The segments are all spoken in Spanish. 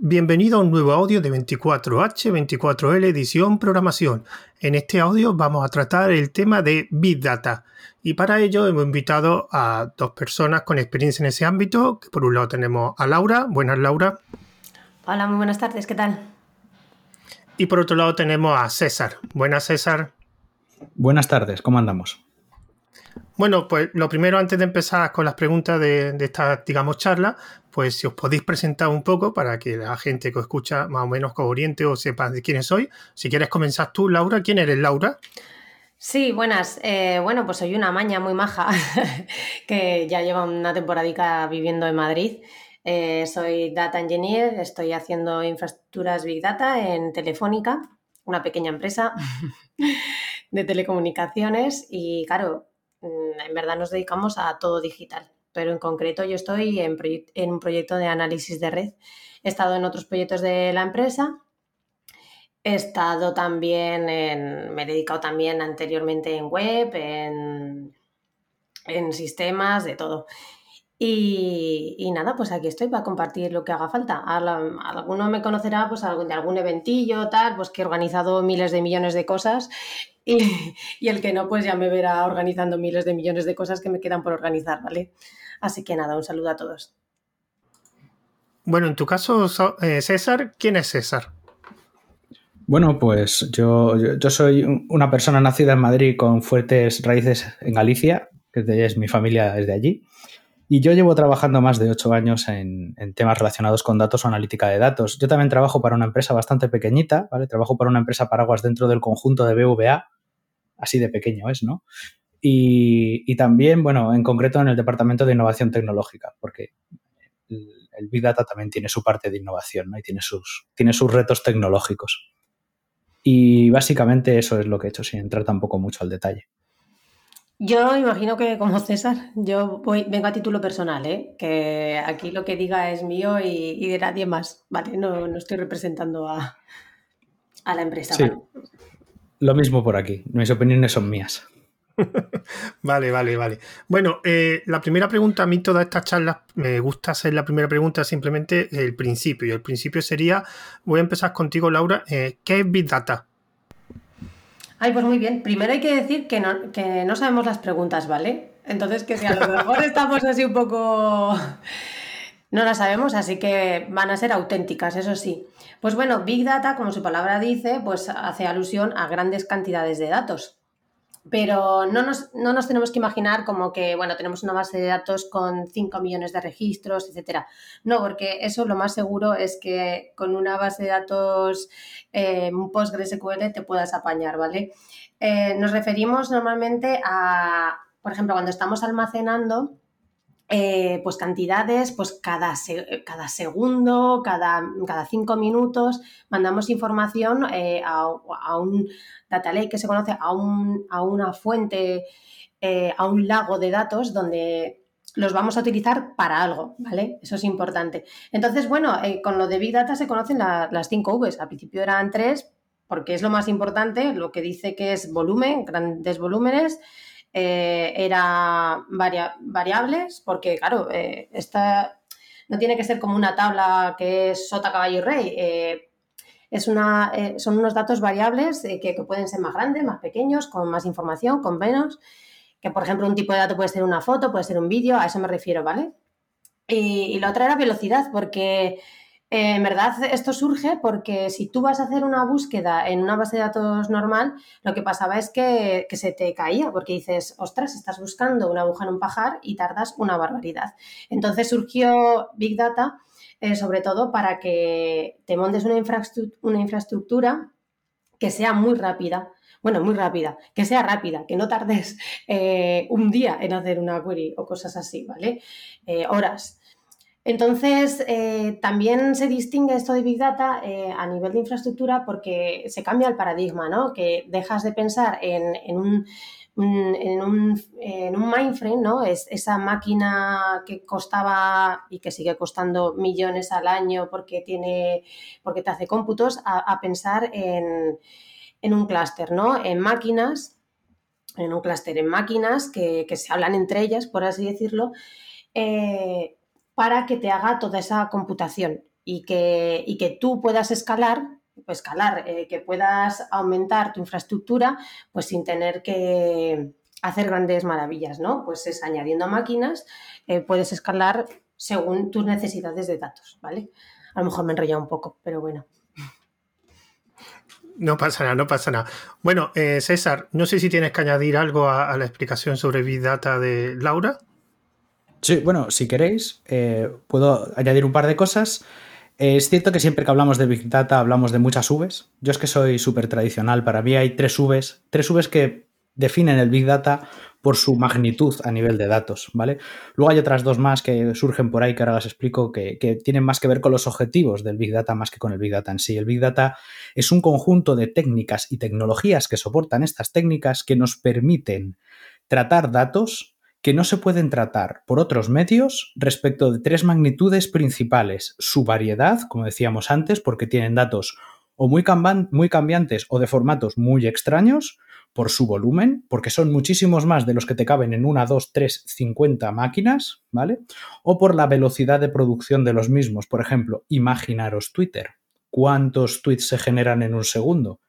Bienvenido a un nuevo audio de 24H24L edición programación. En este audio vamos a tratar el tema de Big Data y para ello hemos invitado a dos personas con experiencia en ese ámbito. Por un lado tenemos a Laura. Buenas Laura. Hola, muy buenas tardes, ¿qué tal? Y por otro lado tenemos a César. Buenas César. Buenas tardes, ¿cómo andamos? Bueno, pues lo primero, antes de empezar con las preguntas de, esta, digamos, charla, pues si os podéis presentar un poco para que la gente que os escucha más o menos con oriente o sepa de quiénes soy. Si quieres comenzar tú, Laura, ¿quién eres, Laura? Sí, buenas. Eh, bueno, pues soy una maña muy maja que ya lleva una temporadica viviendo en Madrid. Eh, soy data engineer, estoy haciendo infraestructuras Big Data en Telefónica, una pequeña empresa de telecomunicaciones y claro, en verdad nos dedicamos a todo digital, pero en concreto yo estoy en, un proyecto de análisis de red. He estado en otros proyectos de la empresa. He estado también en, me he dedicado también anteriormente en web, en, sistemas, de todo. Y, nada, pues aquí estoy para compartir lo que haga falta. alguno me conocerá pues de algún eventillo, tal, pues que he organizado miles de millones de cosas y, el que no, pues ya me verá organizando miles de millones de cosas que me quedan por organizar, ¿vale? Así que nada, un saludo a todos. Bueno, en tu caso, eh, César, ¿quién es César? Bueno, pues yo, yo, soy una persona nacida en Madrid con fuertes raíces en Galicia, que es mi familia es de allí. Y yo llevo trabajando más de ocho años en, temas relacionados con datos o analítica de datos. Yo también trabajo para una empresa bastante pequeñita, ¿vale? Trabajo para una empresa paraguas dentro del conjunto de BVA, así de pequeño es, ¿no? Y, también, bueno, en concreto en el Departamento de Innovación Tecnológica, porque el, Big Data también tiene su parte de innovación, ¿no? Y tiene sus, tiene sus retos tecnológicos. Y básicamente eso es lo que he hecho, sin entrar tampoco mucho al detalle. Yo imagino que como César, yo voy, vengo a título personal, ¿eh? que aquí lo que diga es mío y, de nadie más, ¿vale? No, estoy representando a, la empresa. Sí. Lo mismo por aquí, mis opiniones son mías. vale, vale, vale. Bueno, eh, la primera pregunta, a mí todas estas charlas me gusta hacer la primera pregunta simplemente el principio. Y el principio sería, voy a empezar contigo, Laura, eh, ¿qué es Big Data? Ay, pues muy bien. Primero hay que decir que no, que no sabemos las preguntas, ¿vale? Entonces, que si a lo mejor estamos así un poco... No las sabemos, así que van a ser auténticas, eso sí. Pues bueno, Big Data, como su palabra dice, pues hace alusión a grandes cantidades de datos. Pero no nos, no nos, tenemos que imaginar como que, bueno, tenemos una base de datos con 5 millones de registros, etcétera. No, porque eso lo más seguro es que con una base de datos eh, PostgreSQL te puedas apañar, ¿vale? Eh, nos referimos normalmente a, por ejemplo, cuando estamos almacenando eh, pues cantidades, pues cada, cada segundo, cada, cada, cinco minutos mandamos información eh, a, un data lake que se conoce, a, un, a una fuente, eh, a un lago de datos donde los vamos a utilizar para algo, ¿vale? Eso es importante. Entonces, bueno, con lo de Big Data se conocen las cinco Vs. Al principio eran tres, porque es lo más importante, lo que dice que es volumen, grandes volúmenes, eh, era variables, porque claro, eh, esta no tiene que ser como una tabla que es sota, caballo y rey. Eh, es una, son unos datos variables que, pueden ser más grandes, más pequeños, con más información, con menos. Que por ejemplo un tipo de dato puede ser una foto, puede ser un vídeo, a eso me refiero, ¿vale? Y, y la otra era velocidad, porque eh, en verdad, esto surge porque si tú vas a hacer una búsqueda en una base de datos normal, lo que pasaba es que, se te caía, porque dices, ostras, estás buscando una aguja en un pajar y tardas una barbaridad. Entonces surgió Big Data, eh, sobre todo para que te montes una, una infraestructura que sea muy rápida. Bueno, muy rápida, que sea rápida, que no tardes eh, un día en hacer una query o cosas así, ¿vale? horas. Entonces, eh, también se distingue esto de Big Data eh, a nivel de infraestructura porque se cambia el paradigma, ¿no? Que dejas de pensar en, un, en, ¿no? Es esa máquina que costaba y que sigue costando millones al año porque, tiene, porque te hace cómputos, a, pensar en, un clúster, ¿no? En máquinas, en un clúster en máquinas que, se hablan entre ellas, por así decirlo, eh, para que te haga toda esa computación. y que, y que tú puedas escalar, escalar, eh, que puedas aumentar tu infraestructura, pues sin tener que hacer grandes maravillas, ¿no? Pues es añadiendo máquinas, eh, puedes escalar según tus necesidades de datos, ¿vale? A lo mejor me he enrollado un poco, pero bueno. No pasa nada, no pasa nada. Bueno, eh, César, no sé si tienes que añadir algo a, la explicación sobre Big Data de Laura. Sí, bueno, si queréis, eh, puedo añadir un par de cosas. es cierto que siempre que hablamos de Big Data hablamos de muchas Vs. Yo es que soy súper tradicional. Para mí hay tres Vs. Tres Vs que definen el Big Data por su magnitud a nivel de datos, ¿vale? Luego hay otras dos más que surgen por ahí que ahora las explico que, que, tienen más que ver con los objetivos del Big Data más que con el Big Data en sí. El Big Data es un conjunto de técnicas y tecnologías que soportan estas técnicas que nos permiten tratar datos que no se pueden tratar por otros medios respecto de tres magnitudes principales. Su variedad, como decíamos antes, porque tienen datos o muy, cambiantes o de formatos muy extraños, por su volumen, porque son muchísimos más de los que te caben en una, dos, tres, cincuenta máquinas, ¿vale? O por la velocidad de producción de los mismos. Por ejemplo, imaginaros Twitter. ¿Cuántos tweets se generan en un segundo?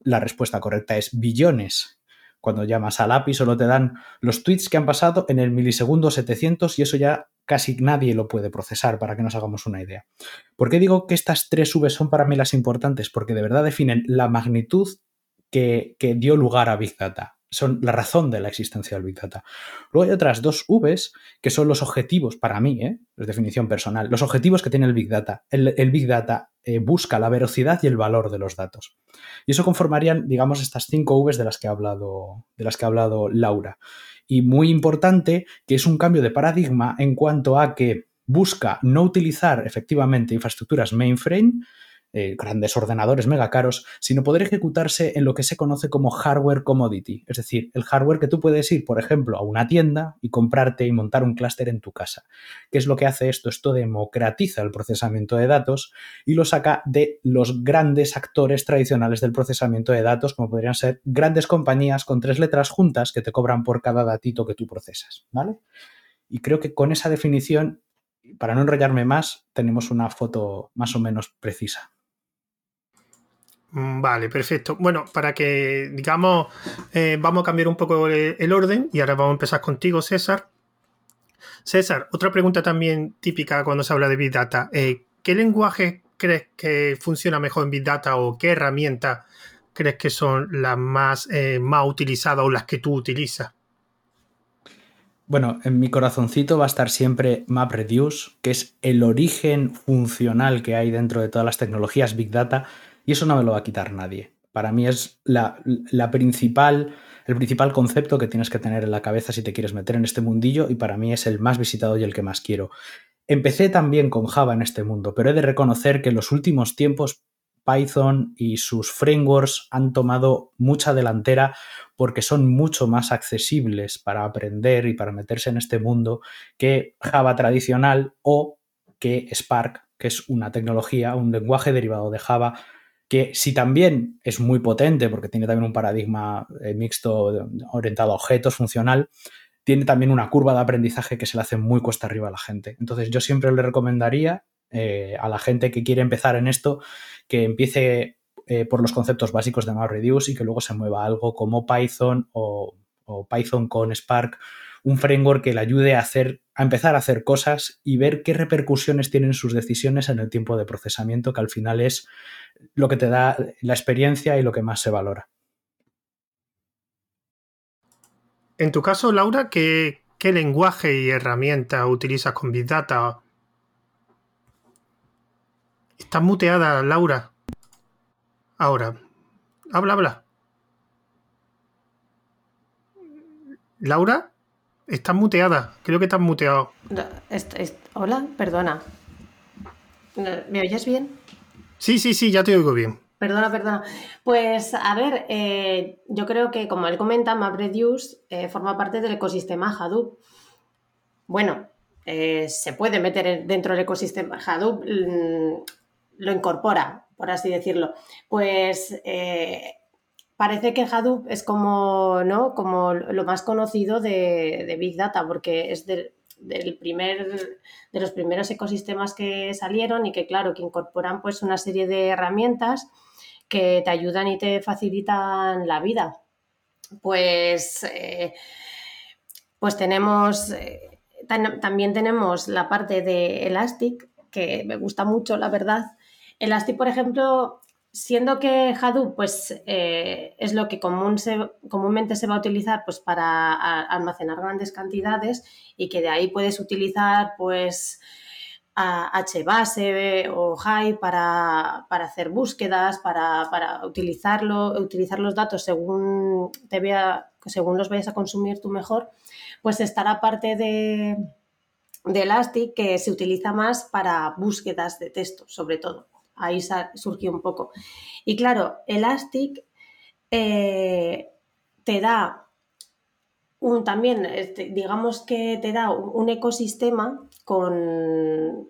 La respuesta correcta es billones. Cuando llamas al API solo te dan los tweets que han pasado en el milisegundo 700 y eso ya casi nadie lo puede procesar para que nos hagamos una idea. ¿Por qué digo que estas tres V son para mí las importantes? Porque de verdad definen la magnitud que, dio lugar a Big Data. Son la razón de la existencia del Big Data. Luego hay otras dos Vs que son los objetivos, para mí, ¿eh? es definición personal, los objetivos que tiene el Big Data. El, Big Data eh, busca la velocidad y el valor de los datos. Y eso conformarían, digamos, estas cinco Vs de las que ha hablado, de las que ha hablado Laura. Y muy importante que es un cambio de paradigma en cuanto a que busca no utilizar efectivamente infraestructuras mainframe, eh, grandes ordenadores mega caros, sino poder ejecutarse en lo que se conoce como hardware commodity, es decir, el hardware que tú puedes ir, por ejemplo, a una tienda y comprarte y montar un clúster en tu casa. ¿Qué es lo que hace esto? Esto democratiza el procesamiento de datos y lo saca de los grandes actores tradicionales del procesamiento de datos, como podrían ser grandes compañías con tres letras juntas que te cobran por cada datito que tú procesas, ¿vale? Y creo que con esa definición, para no enrollarme más, tenemos una foto más o menos precisa. Mm, vale, perfecto. Bueno, para que, digamos, eh, vamos a cambiar un poco el, orden y ahora vamos a empezar contigo, César. César, otra pregunta también típica cuando se habla de Big Data. Eh, ¿Qué lenguaje crees que funciona mejor en Big Data o qué herramientas crees que son las más, eh, más utilizadas o las que tú utilizas? Bueno, en mi corazoncito va a estar siempre MapReduce, que es el origen funcional que hay dentro de todas las tecnologías Big Data y eso no me lo va a quitar nadie. Para mí es la, principal, el principal concepto que tienes que tener en la cabeza si te quieres meter en este mundillo y para mí es el más visitado y el que más quiero. Empecé también con Java en este mundo, pero he de reconocer que en los últimos tiempos Python y sus frameworks han tomado mucha delantera porque son mucho más accesibles para aprender y para meterse en este mundo que Java tradicional o que Spark, que es una tecnología, un lenguaje derivado de Java que si también es muy potente, porque tiene también un paradigma eh, mixto orientado a objetos, funcional, tiene también una curva de aprendizaje que se le hace muy cuesta arriba a la gente. Entonces yo siempre le recomendaría eh, a la gente que quiere empezar en esto que empiece eh, por los conceptos básicos de MapReduce y que luego se mueva algo como Python o Python con Spark un framework que le ayude a hacer, a empezar a hacer cosas y ver qué repercusiones tienen sus decisiones en el tiempo de procesamiento, que al final es lo que te da la experiencia y lo que más se valora. En tu caso, Laura, ¿qué, lenguaje y herramienta utilizas con Big Data? Estás muteada, Laura. Ahora. Habla, habla. Laura. Estás muteada. Creo que estás muteado. hola, perdona. ¿Me oyes bien? Sí, sí, sí, ya te oigo bien. Perdona, perdona. Pues a ver, eh, yo creo que como él comenta, MapReduce eh, forma parte del ecosistema Hadoop. Bueno, eh, se puede meter dentro del ecosistema Hadoop, mm, lo incorpora, por así decirlo. Pues parece que Hadoop es como, ¿no? como lo más conocido de, Big Data, porque es del primer, de los primeros ecosistemas que salieron y que, claro, que incorporan pues una serie de herramientas que te ayudan y te facilitan la vida. Pues, eh, pues tenemos, eh, también tenemos la parte de Elastic, que me gusta mucho, la verdad. Elastic, por ejemplo, siendo que Hadoop pues, eh, es lo que común comúnmente se va a utilizar pues, para almacenar grandes cantidades y que de ahí puedes utilizar pues, HBase o Hive para, hacer búsquedas, para, utilizarlo, utilizar los datos según, te vea, según los vayas a consumir tú mejor, pues estará parte de, de Elastic que se utiliza más para búsquedas de texto, sobre todo ahí surgió un poco. Y claro, Elastic eh, te da un también, este, digamos que te da un ecosistema con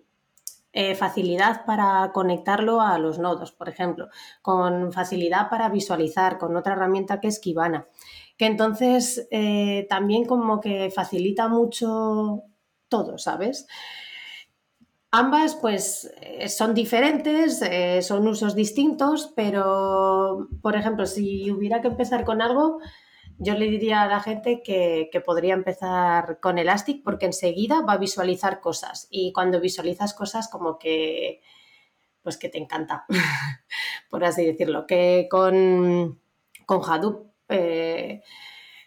eh, facilidad para conectarlo a los nodos, por ejemplo, con facilidad para visualizar, con otra herramienta que es Kibana, que entonces eh, también como que facilita mucho todo, ¿sabes? Ambas pues eh, son diferentes, eh, son usos distintos, pero por ejemplo, si hubiera que empezar con algo, yo le diría a la gente que, podría empezar con Elastic porque enseguida va a visualizar cosas. Y cuando visualizas cosas como que pues que te encanta, por así decirlo, que con, con Hadoop eh,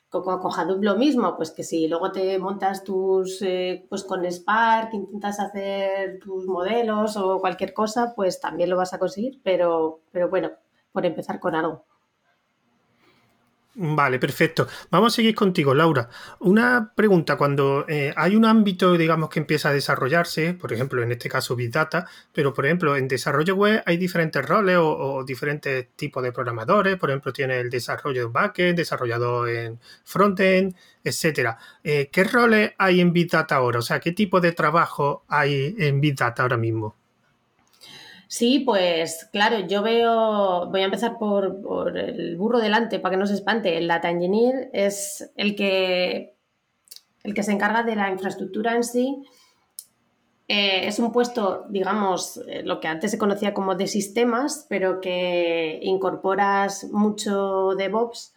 con, Hadoop lo mismo, pues que si luego te montas tus, eh, pues con Spark, intentas hacer tus modelos o cualquier cosa, pues también lo vas a conseguir, pero, pero bueno, por empezar con algo. Vale, perfecto. Vamos a seguir contigo, Laura. Una pregunta, cuando eh, hay un ámbito, digamos, que empieza a desarrollarse, por ejemplo, en este caso Big Data, pero por ejemplo, en desarrollo web hay diferentes roles o, diferentes tipos de programadores, por ejemplo, tiene el desarrollo en backend, desarrollador en frontend, etcétera. Eh, ¿Qué roles hay en Big Data ahora? O sea, ¿qué tipo de trabajo hay en Big Data ahora mismo? Sí, pues claro, yo veo, voy a empezar por, el burro delante para que no se espante. El data engineer es el que, el que se encarga de la infraestructura en sí. Eh, es un puesto, digamos, eh, lo que antes se conocía como de sistemas, pero que incorporas mucho DevOps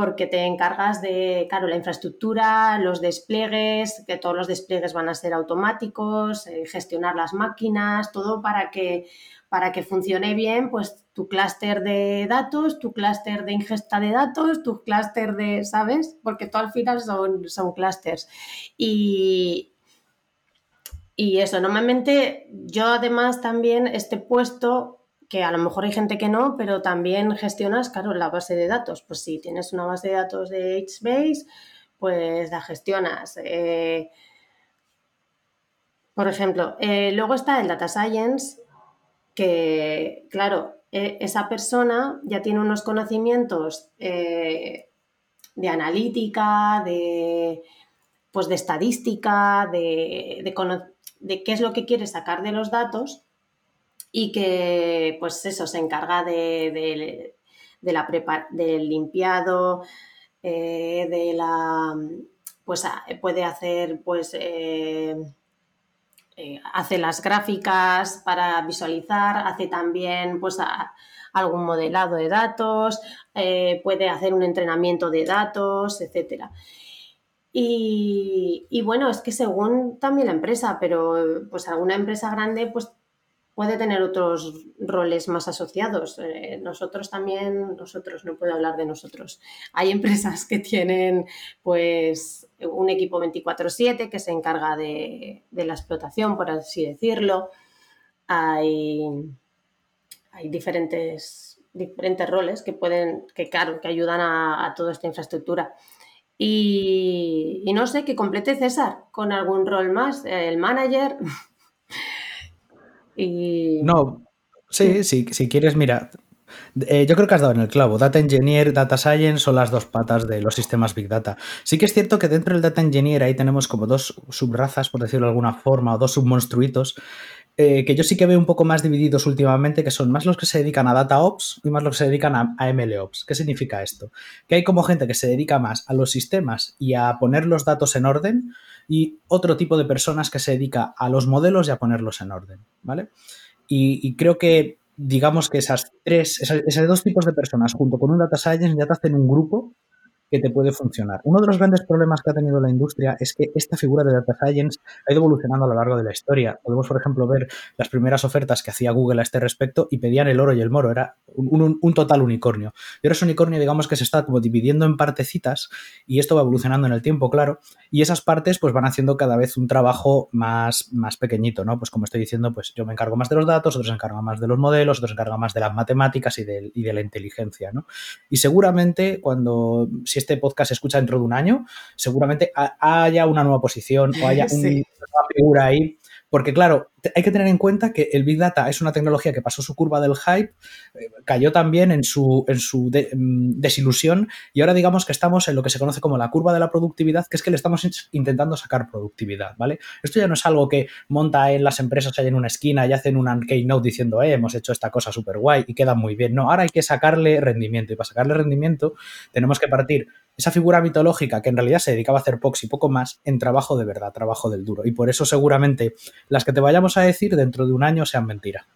porque te encargas de, claro, la infraestructura, los despliegues, que todos los despliegues van a ser automáticos, eh, gestionar las máquinas, todo para que, para que funcione bien, pues tu clúster de datos, tu clúster de ingesta de datos, tu clúster de, ¿sabes? Porque todo al final son, son clústeres. Y, y eso, normalmente yo además también este puesto que a lo mejor hay gente que no, pero también gestionas, claro, la base de datos. Pues si tienes una base de datos de HBase, pues la gestionas. Eh, por ejemplo, eh, luego está el Data Science, que, claro, e, esa persona ya tiene unos conocimientos eh, de analítica, de, pues de estadística, de, de qué es lo que quiere sacar de los datos y que, pues eso, se encarga de, la del limpiado, eh, de la, pues puede hacer, pues, eh, eh, hace las gráficas para visualizar, hace también, pues, algún modelado de datos, puede hacer un entrenamiento de datos, etcétera. Y, y, bueno, es que según también la empresa, pero pues alguna empresa grande pues puede tener otros roles más asociados. Eh, nosotros también, nosotros, no puedo hablar de nosotros. Hay empresas que tienen pues un equipo 24/7 que se encarga de, la explotación, por así decirlo. Hay, hay diferentes, diferentes roles que pueden, que claro, que ayudan a, toda esta infraestructura. Y, y, no sé, que complete César con algún rol más, el manager. No, sí, sí, si quieres, mira, eh, yo creo que has dado en el clavo. Data Engineer, Data Science son las dos patas de los sistemas Big Data. Sí que es cierto que dentro del Data Engineer ahí tenemos como dos subrazas, por decirlo de alguna forma, o dos submonstruitos, eh, que yo sí que veo un poco más divididos últimamente, que son más los que se dedican a Data Ops y más los que se dedican a, a ML Ops. ¿Qué significa esto? Que hay como gente que se dedica más a los sistemas y a poner los datos en orden y otro tipo de personas que se dedica a los modelos y a ponerlos en orden, ¿vale? Y, creo que, digamos que esas tres, esos dos tipos de personas junto con un data science ya te hacen un grupo que te puede funcionar. Uno de los grandes problemas que ha tenido la industria es que esta figura de data science ha ido evolucionando a lo largo de la historia. Podemos, por ejemplo, ver las primeras ofertas que hacía Google a este respecto y pedían el oro y el moro. Era un, total unicornio. Y ahora ese unicornio, digamos que se está como dividiendo en partecitas y esto va evolucionando en el tiempo, claro. Y esas partes pues van haciendo cada vez un trabajo más, más pequeñito, ¿no? Pues como estoy diciendo, pues yo me encargo más de los datos, otros se encargan más de los modelos, otros se encargan más de las matemáticas y de, la inteligencia, ¿no? Y seguramente cuando, este podcast se escucha dentro de un año, seguramente haya una nueva posición o haya una nueva figura ahí porque claro, hay que tener en cuenta que el Big Data es una tecnología que pasó su curva del hype, eh, cayó también en su, en su mm, desilusión y ahora digamos que estamos en lo que se conoce como la curva de la productividad, que es que le estamos intentando sacar productividad, ¿vale? Esto ya no es algo que monta en las empresas ahí en una esquina y hacen una keynote diciendo, eh, hemos hecho esta cosa súper guay y queda muy bien. No, ahora hay que sacarle rendimiento y para sacarle rendimiento tenemos que partir esa figura mitológica que en realidad se dedicaba a hacer POX y poco más en trabajo de verdad, trabajo del duro. Y por eso seguramente las que te vayamos a decir dentro de un año sean mentira.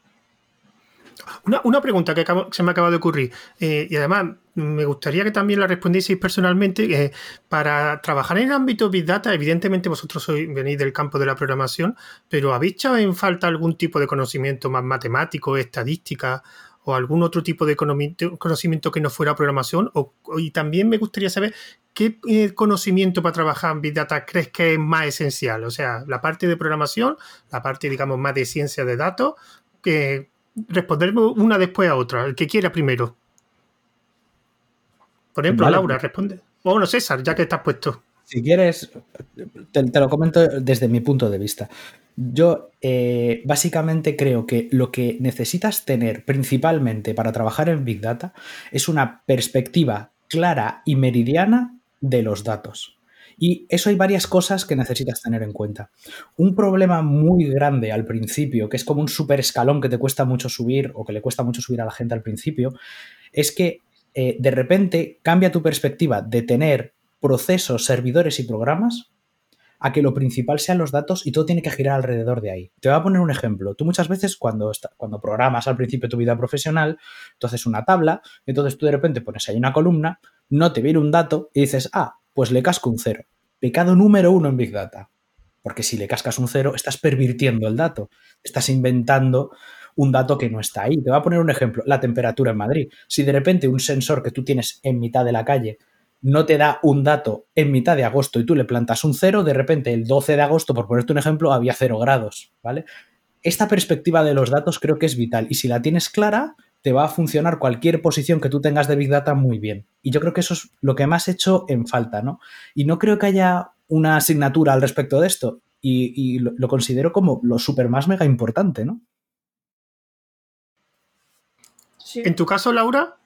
Una, pregunta que se me acaba de ocurrir, eh, y además me gustaría que también la respondieseis personalmente. Para trabajar en el ámbito Big Data, evidentemente vosotros sois, venís del campo de la programación, pero ¿habéis echado en falta algún tipo de conocimiento más matemático, estadística o algún otro tipo de conocimiento que no fuera programación? y también me gustaría saber qué eh, conocimiento para trabajar en Big Data crees que es más esencial. O sea, la parte de programación, la parte, digamos, más de ciencia de datos, que responderme una después a otra, el que quiera primero. Por ejemplo, Laura, responde. O bueno, César, ya que estás puesto. Si quieres, te, lo comento desde mi punto de vista. Yo eh, básicamente creo que lo que necesitas tener principalmente para trabajar en Big Data es una perspectiva clara y meridiana de los datos. Y eso hay varias cosas que necesitas tener en cuenta. Un problema muy grande al principio, que es como un super escalón que te cuesta mucho subir o que le cuesta mucho subir a la gente al principio, es que eh, de repente cambia tu perspectiva de tener procesos, servidores y programas a que lo principal sean los datos y todo tiene que girar alrededor de ahí. Te voy a poner un ejemplo. Tú muchas veces cuando, cuando programas al principio de tu vida profesional, tú haces una tabla, entonces tú de repente pones ahí una columna, no te viene un dato y dices, ah, pues le casco un cero. Pecado número uno en Big Data. Porque si le cascas un cero, estás pervirtiendo el dato. Estás inventando un dato que no está ahí. Te voy a poner un ejemplo, la temperatura en Madrid. Si de repente un sensor que tú tienes en mitad de la calle no te da un dato en mitad de agosto y tú le plantas un cero, de repente el 12 de agosto, por ponerte un ejemplo, había cero grados, ¿vale? Esta perspectiva de los datos creo que es vital y si la tienes clara, te va a funcionar cualquier posición que tú tengas de Big Data muy bien. Y yo creo que eso es lo que más he hecho en falta, ¿no? Y no creo que haya una asignatura al respecto de esto y, lo, considero como lo súper más mega importante, ¿no? En tu caso, Laura,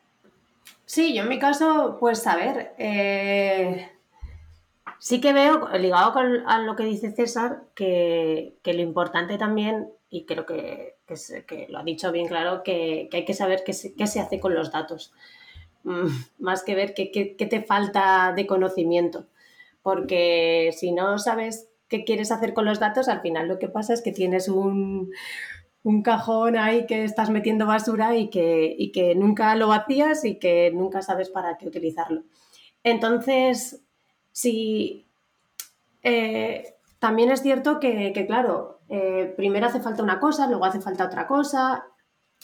Sí, yo en mi caso, pues a ver, eh, sí que veo, ligado con, a lo que dice César, que, lo importante también, y creo que, que, lo ha dicho bien claro, que, hay que saber qué se, qué se, hace con los datos, mm, más que ver qué te falta de conocimiento, porque si no sabes qué quieres hacer con los datos, al final lo que pasa es que tienes un, un cajón ahí que estás metiendo basura y que, que nunca lo vacías y que nunca sabes para qué utilizarlo. Entonces, sí, eh, también es cierto que, claro, eh, primero hace falta una cosa, luego hace falta otra cosa,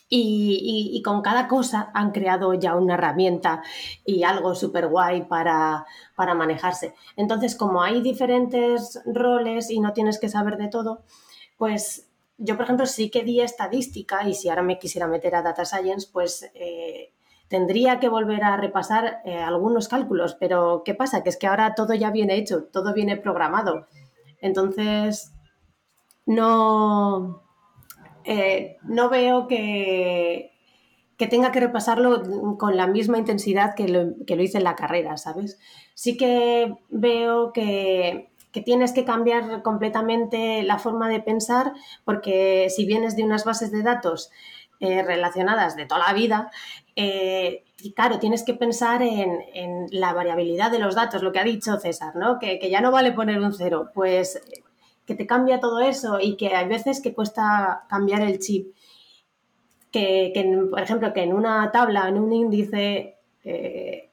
y, con cada cosa han creado ya una herramienta y algo súper guay para, para, manejarse. Entonces, como hay diferentes roles y no tienes que saber de todo, pues yo, por ejemplo, sí que di estadística y si ahora me quisiera meter a Data Science, pues eh, tendría que volver a repasar eh, algunos cálculos. Pero ¿qué pasa? Que es que ahora todo ya viene hecho, todo viene programado. Entonces, no, eh, no veo que, que tenga que repasarlo con la misma intensidad que lo, que lo hice en la carrera, ¿sabes? Sí que veo que que tienes que cambiar completamente la forma de pensar porque si vienes de unas bases de datos eh, relacionadas de toda la vida, eh, y claro, tienes que pensar en, la variabilidad de los datos, lo que ha dicho César, ¿no? Que, ya no vale poner un cero, pues que te cambia todo eso y que hay veces que cuesta cambiar el chip. Que, por ejemplo, que en una tabla, en un índice, eh,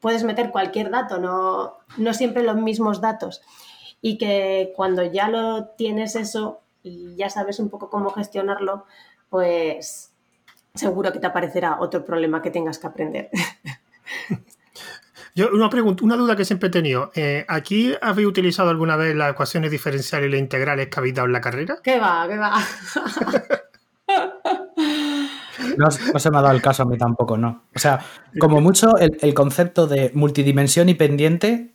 puedes meter cualquier dato, no, no siempre los mismos datos. Y que cuando ya lo tienes eso y ya sabes un poco cómo gestionarlo, pues seguro que te aparecerá otro problema que tengas que aprender. Yo, una pregunta, una duda que siempre he tenido. Eh, ¿Aquí habéis utilizado alguna vez las ecuaciones diferenciales y las integrales que habéis dado en la carrera? ¿Qué va? ¿Qué va? No, se me ha dado el caso a mí tampoco, no. O sea, como mucho el, concepto de multidimensión y pendiente,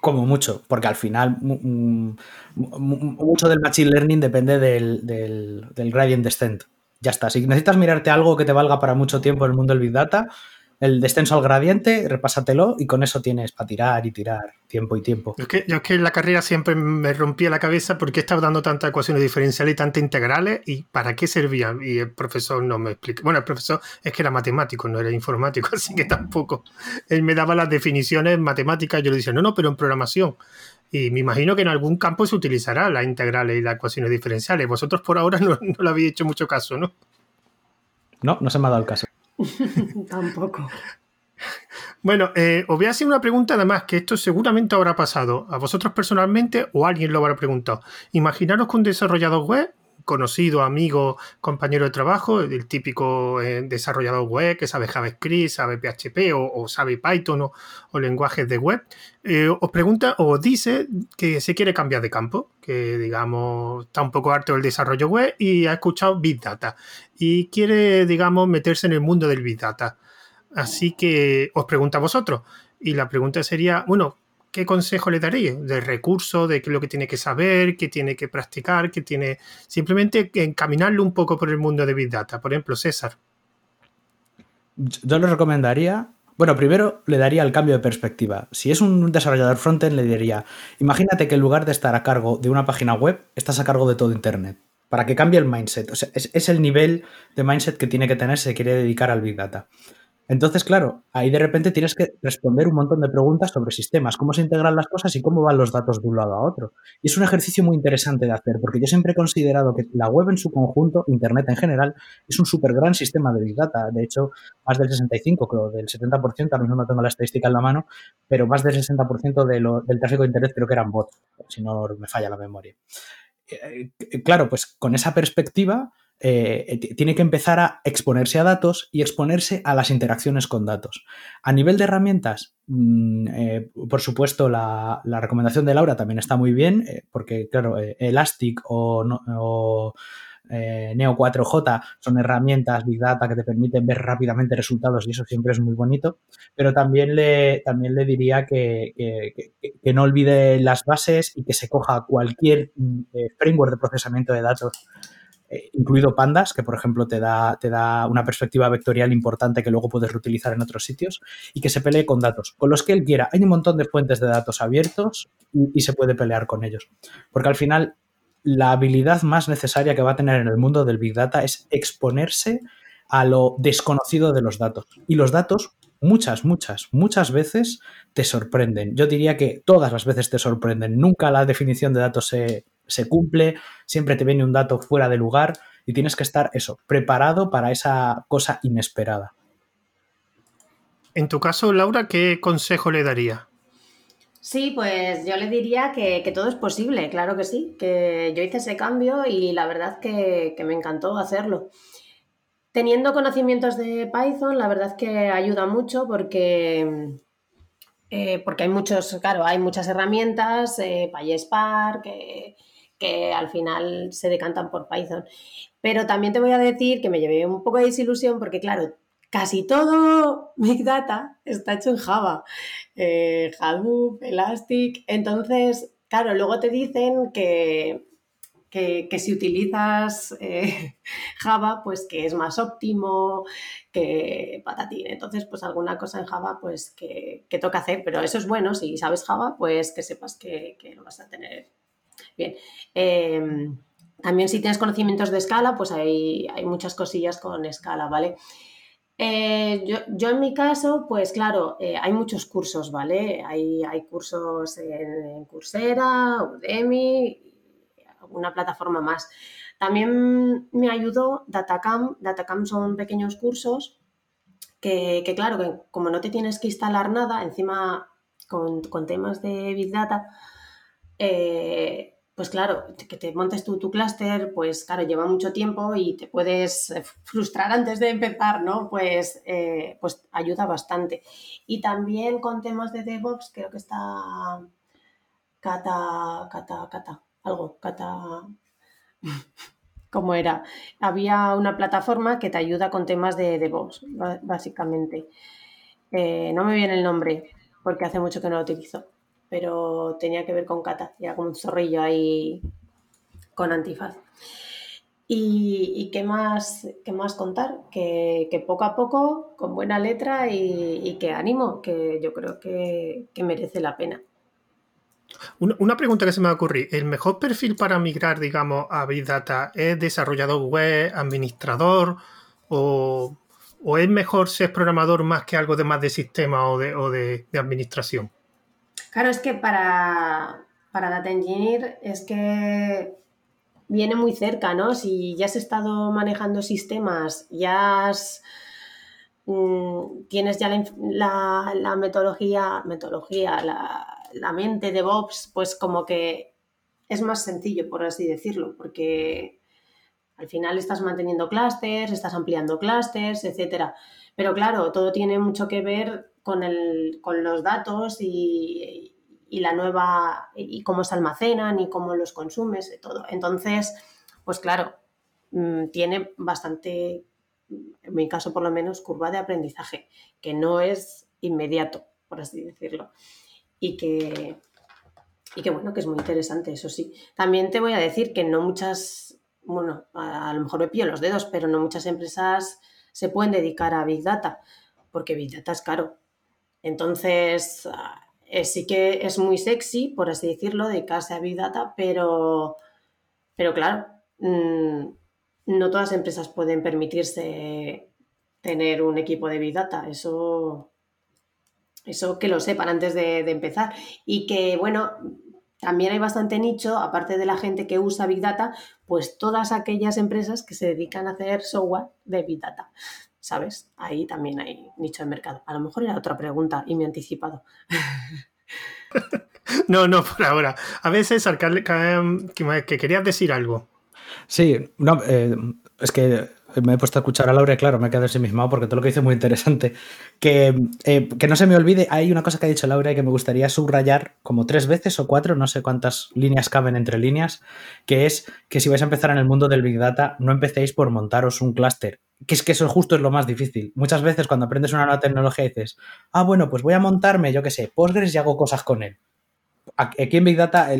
como mucho, porque al final mucho del machine learning depende del, del gradient descent. Ya está. Si necesitas mirarte algo que te valga para mucho tiempo en el mundo del Big Data, el descenso al gradiente, repásatelo y con eso tienes para tirar y tirar tiempo y tiempo. Yo es que, yo es que en la carrera siempre me rompía la cabeza porque estaba dando tantas ecuaciones diferenciales y tantas integrales y para qué servían. Y el profesor no me explica. Bueno, el profesor es que era matemático, no era informático, así que tampoco. Él me daba las definiciones matemáticas y yo le decía, no, no, pero en programación. Y me imagino que en algún campo se utilizará las integrales y las ecuaciones diferenciales. Vosotros por ahora no, no le habéis hecho mucho caso, ¿no? No, no se me ha dado el caso. Tampoco. Bueno, eh, os voy a hacer una pregunta además, que esto seguramente habrá pasado a vosotros personalmente o alguien lo habrá preguntado. Imaginaros que un desarrollador web conocido, amigo, compañero de trabajo, el típico eh, desarrollador web que sabe JavaScript, sabe PHP o, sabe Python o, lenguajes de web, eh, os pregunta o dice que se quiere cambiar de campo, que digamos está un poco harto del desarrollo web y ha escuchado Big Data y quiere, digamos, meterse en el mundo del Big Data. Así que os pregunta a vosotros. Y la pregunta sería, bueno, ¿qué consejo le daría? De recursos, de qué es lo que tiene que saber, qué tiene que practicar, qué tiene. Simplemente encaminarlo un poco por el mundo de Big Data. Por ejemplo, César. Yo le recomendaría. Bueno, primero le daría el cambio de perspectiva. Si es un desarrollador frontend, le diría: Imagínate que en lugar de estar a cargo de una página web, estás a cargo de todo Internet. Para que cambie el mindset. O sea, es, es el nivel de mindset que tiene que tener si quiere dedicar al Big Data. Entonces, claro, ahí de repente tienes que responder un montón de preguntas sobre sistemas, cómo se integran las cosas y cómo van los datos de un lado a otro. Y es un ejercicio muy interesante de hacer, porque yo siempre he considerado que la web en su conjunto, Internet en general, es un súper gran sistema de Big Data. De hecho, más del 65, creo, del 70%, ahora mismo no tengo la estadística en la mano, pero más del 60% de del tráfico de Internet creo que eran bots, si no me falla la memoria. Eh, eh, claro, pues con esa perspectiva eh, tiene que empezar a exponerse a datos y exponerse a las interacciones con datos. A nivel de herramientas, mm, eh, por supuesto, la, recomendación de Laura también está muy bien, eh, porque, claro, Elastic o, Neo 4j son herramientas Big Data que te permiten ver rápidamente resultados y eso siempre es muy bonito, pero también le, también le diría que, que no olvide las bases y que se coja cualquier mm, framework de procesamiento de datos eh, incluido Pandas, que por ejemplo te da, te da una perspectiva vectorial importante que luego puedes reutilizar en otros sitios, y que se pelee con datos, con los que él quiera. Hay un montón de fuentes de datos abiertos y, se puede pelear con ellos. Porque al final la habilidad más necesaria que va a tener en el mundo del Big Data es exponerse a lo desconocido de los datos. Y los datos muchas, muchas, muchas veces te sorprenden. Yo diría que todas las veces te sorprenden. Nunca la definición de datos se, se cumple, siempre te viene un dato fuera de lugar y tienes que estar eso, preparado para esa cosa inesperada. En tu caso, Laura, ¿qué consejo le daría? Sí, pues yo le diría que, todo es posible, claro que sí, que yo hice ese cambio y la verdad que, me encantó hacerlo. Teniendo conocimientos de Python, la verdad que ayuda mucho porque, eh, porque hay muchos, claro, hay muchas herramientas, eh, PySpark, eh, que al final se decantan por Python. Pero también te voy a decir que me llevé un poco de desilusión porque, claro, casi todo Big Data está hecho en Java, eh, Hadoop, Elastic. Entonces, claro, luego te dicen que, que, si utilizas eh, Java, pues que es más óptimo que patatín. Entonces, pues alguna cosa en Java, pues que, toca hacer. Pero eso es bueno, si sabes Java, pues que sepas que, que lo vas a tener Bien. Em, También si tienes conocimientos de escala, pues hay, hay muchas cosillas con escala, ¿vale? Eh, yo, en mi caso, pues claro, eh, hay muchos cursos, ¿vale? Hay, hay cursos en, Coursera, Udemy, alguna plataforma más. También me ayudó Datacam. Datacam son pequeños cursos que, claro, que como no te tienes que instalar nada, encima con, temas de Big Data, eh, pues claro, que te montes tú tu clúster, pues claro, lleva mucho tiempo y te puedes eh, frustrar antes de empezar, ¿no? Pues, eh, pues ayuda bastante. Y también con temas de DevOps, creo que está Cata, Cata, Cata, algo, Cata, ¿cómo era? Había una plataforma que te ayuda con temas de DevOps, básicamente. No me viene el nombre porque hace mucho que no lo utilizo pero tenía que ver con Cata, era como un zorrillo ahí con antifaz. ¿Y, qué, más, qué más contar? Que, poco a poco, con buena letra y, que ánimo, que yo creo que, merece la pena. Una, pregunta que se me ha ocurrido. ¿El mejor perfil para migrar, digamos, a Big Data es desarrollador web, administrador o, es mejor ser programador más que algo de más de sistema o de administración? Claro, es que para, Data Engineer es que viene muy cerca, ¿no? Si ya has estado manejando sistemas, ya mm, tienes ya la, metodología, metodología la, mente de Bobs, pues como que es más sencillo, por así decirlo, porque al final estás manteniendo clústeres, estás ampliando clústeres, etcétera. Pero claro, todo tiene mucho que ver con, el, con los datos y, la nueva, y cómo se almacenan y cómo los consumes, y todo. Entonces, pues claro, mm, tiene bastante, en mi caso por lo menos, curva de aprendizaje, que no es inmediato, por así decirlo. Y que, y que bueno, que es muy interesante, eso sí. También te voy a decir que no muchas, bueno, a, a lo mejor me pillo los dedos, pero no muchas empresas se pueden dedicar a Big Data, porque Big Data es caro. Entonces, eh, sí que es muy sexy, por así decirlo, dedicarse a Big Data, pero, pero claro, mm, no todas empresas pueden permitirse tener un equipo de Big Data. Eso, eso que lo sepan antes de empezar. Y que, bueno, también hay bastante nicho, aparte de la gente que usa Big Data, pues todas aquellas empresas que se dedican a hacer software de Big Data. ¿sabes? Ahí también hay nicho de mercado. A lo mejor era otra pregunta y me he anticipado. no, no, por ahora. A veces, que, que querías decir algo. Sí, no, eh, es que me he puesto a escuchar a Laura y claro, me he quedado ensimismado porque todo lo que dice es muy interesante. Que, eh, que no se me olvide, hay una cosa que ha dicho Laura y que me gustaría subrayar como tres veces o cuatro, no sé cuántas líneas caben entre líneas, que es que si vais a empezar en el mundo del Big Data, no empecéis por montaros un clúster. Que es que eso justo es lo más difícil. Muchas veces cuando aprendes una nueva tecnología dices, ah, bueno, pues voy a montarme, yo qué sé, Postgres y hago cosas con él. Aquí en Big Data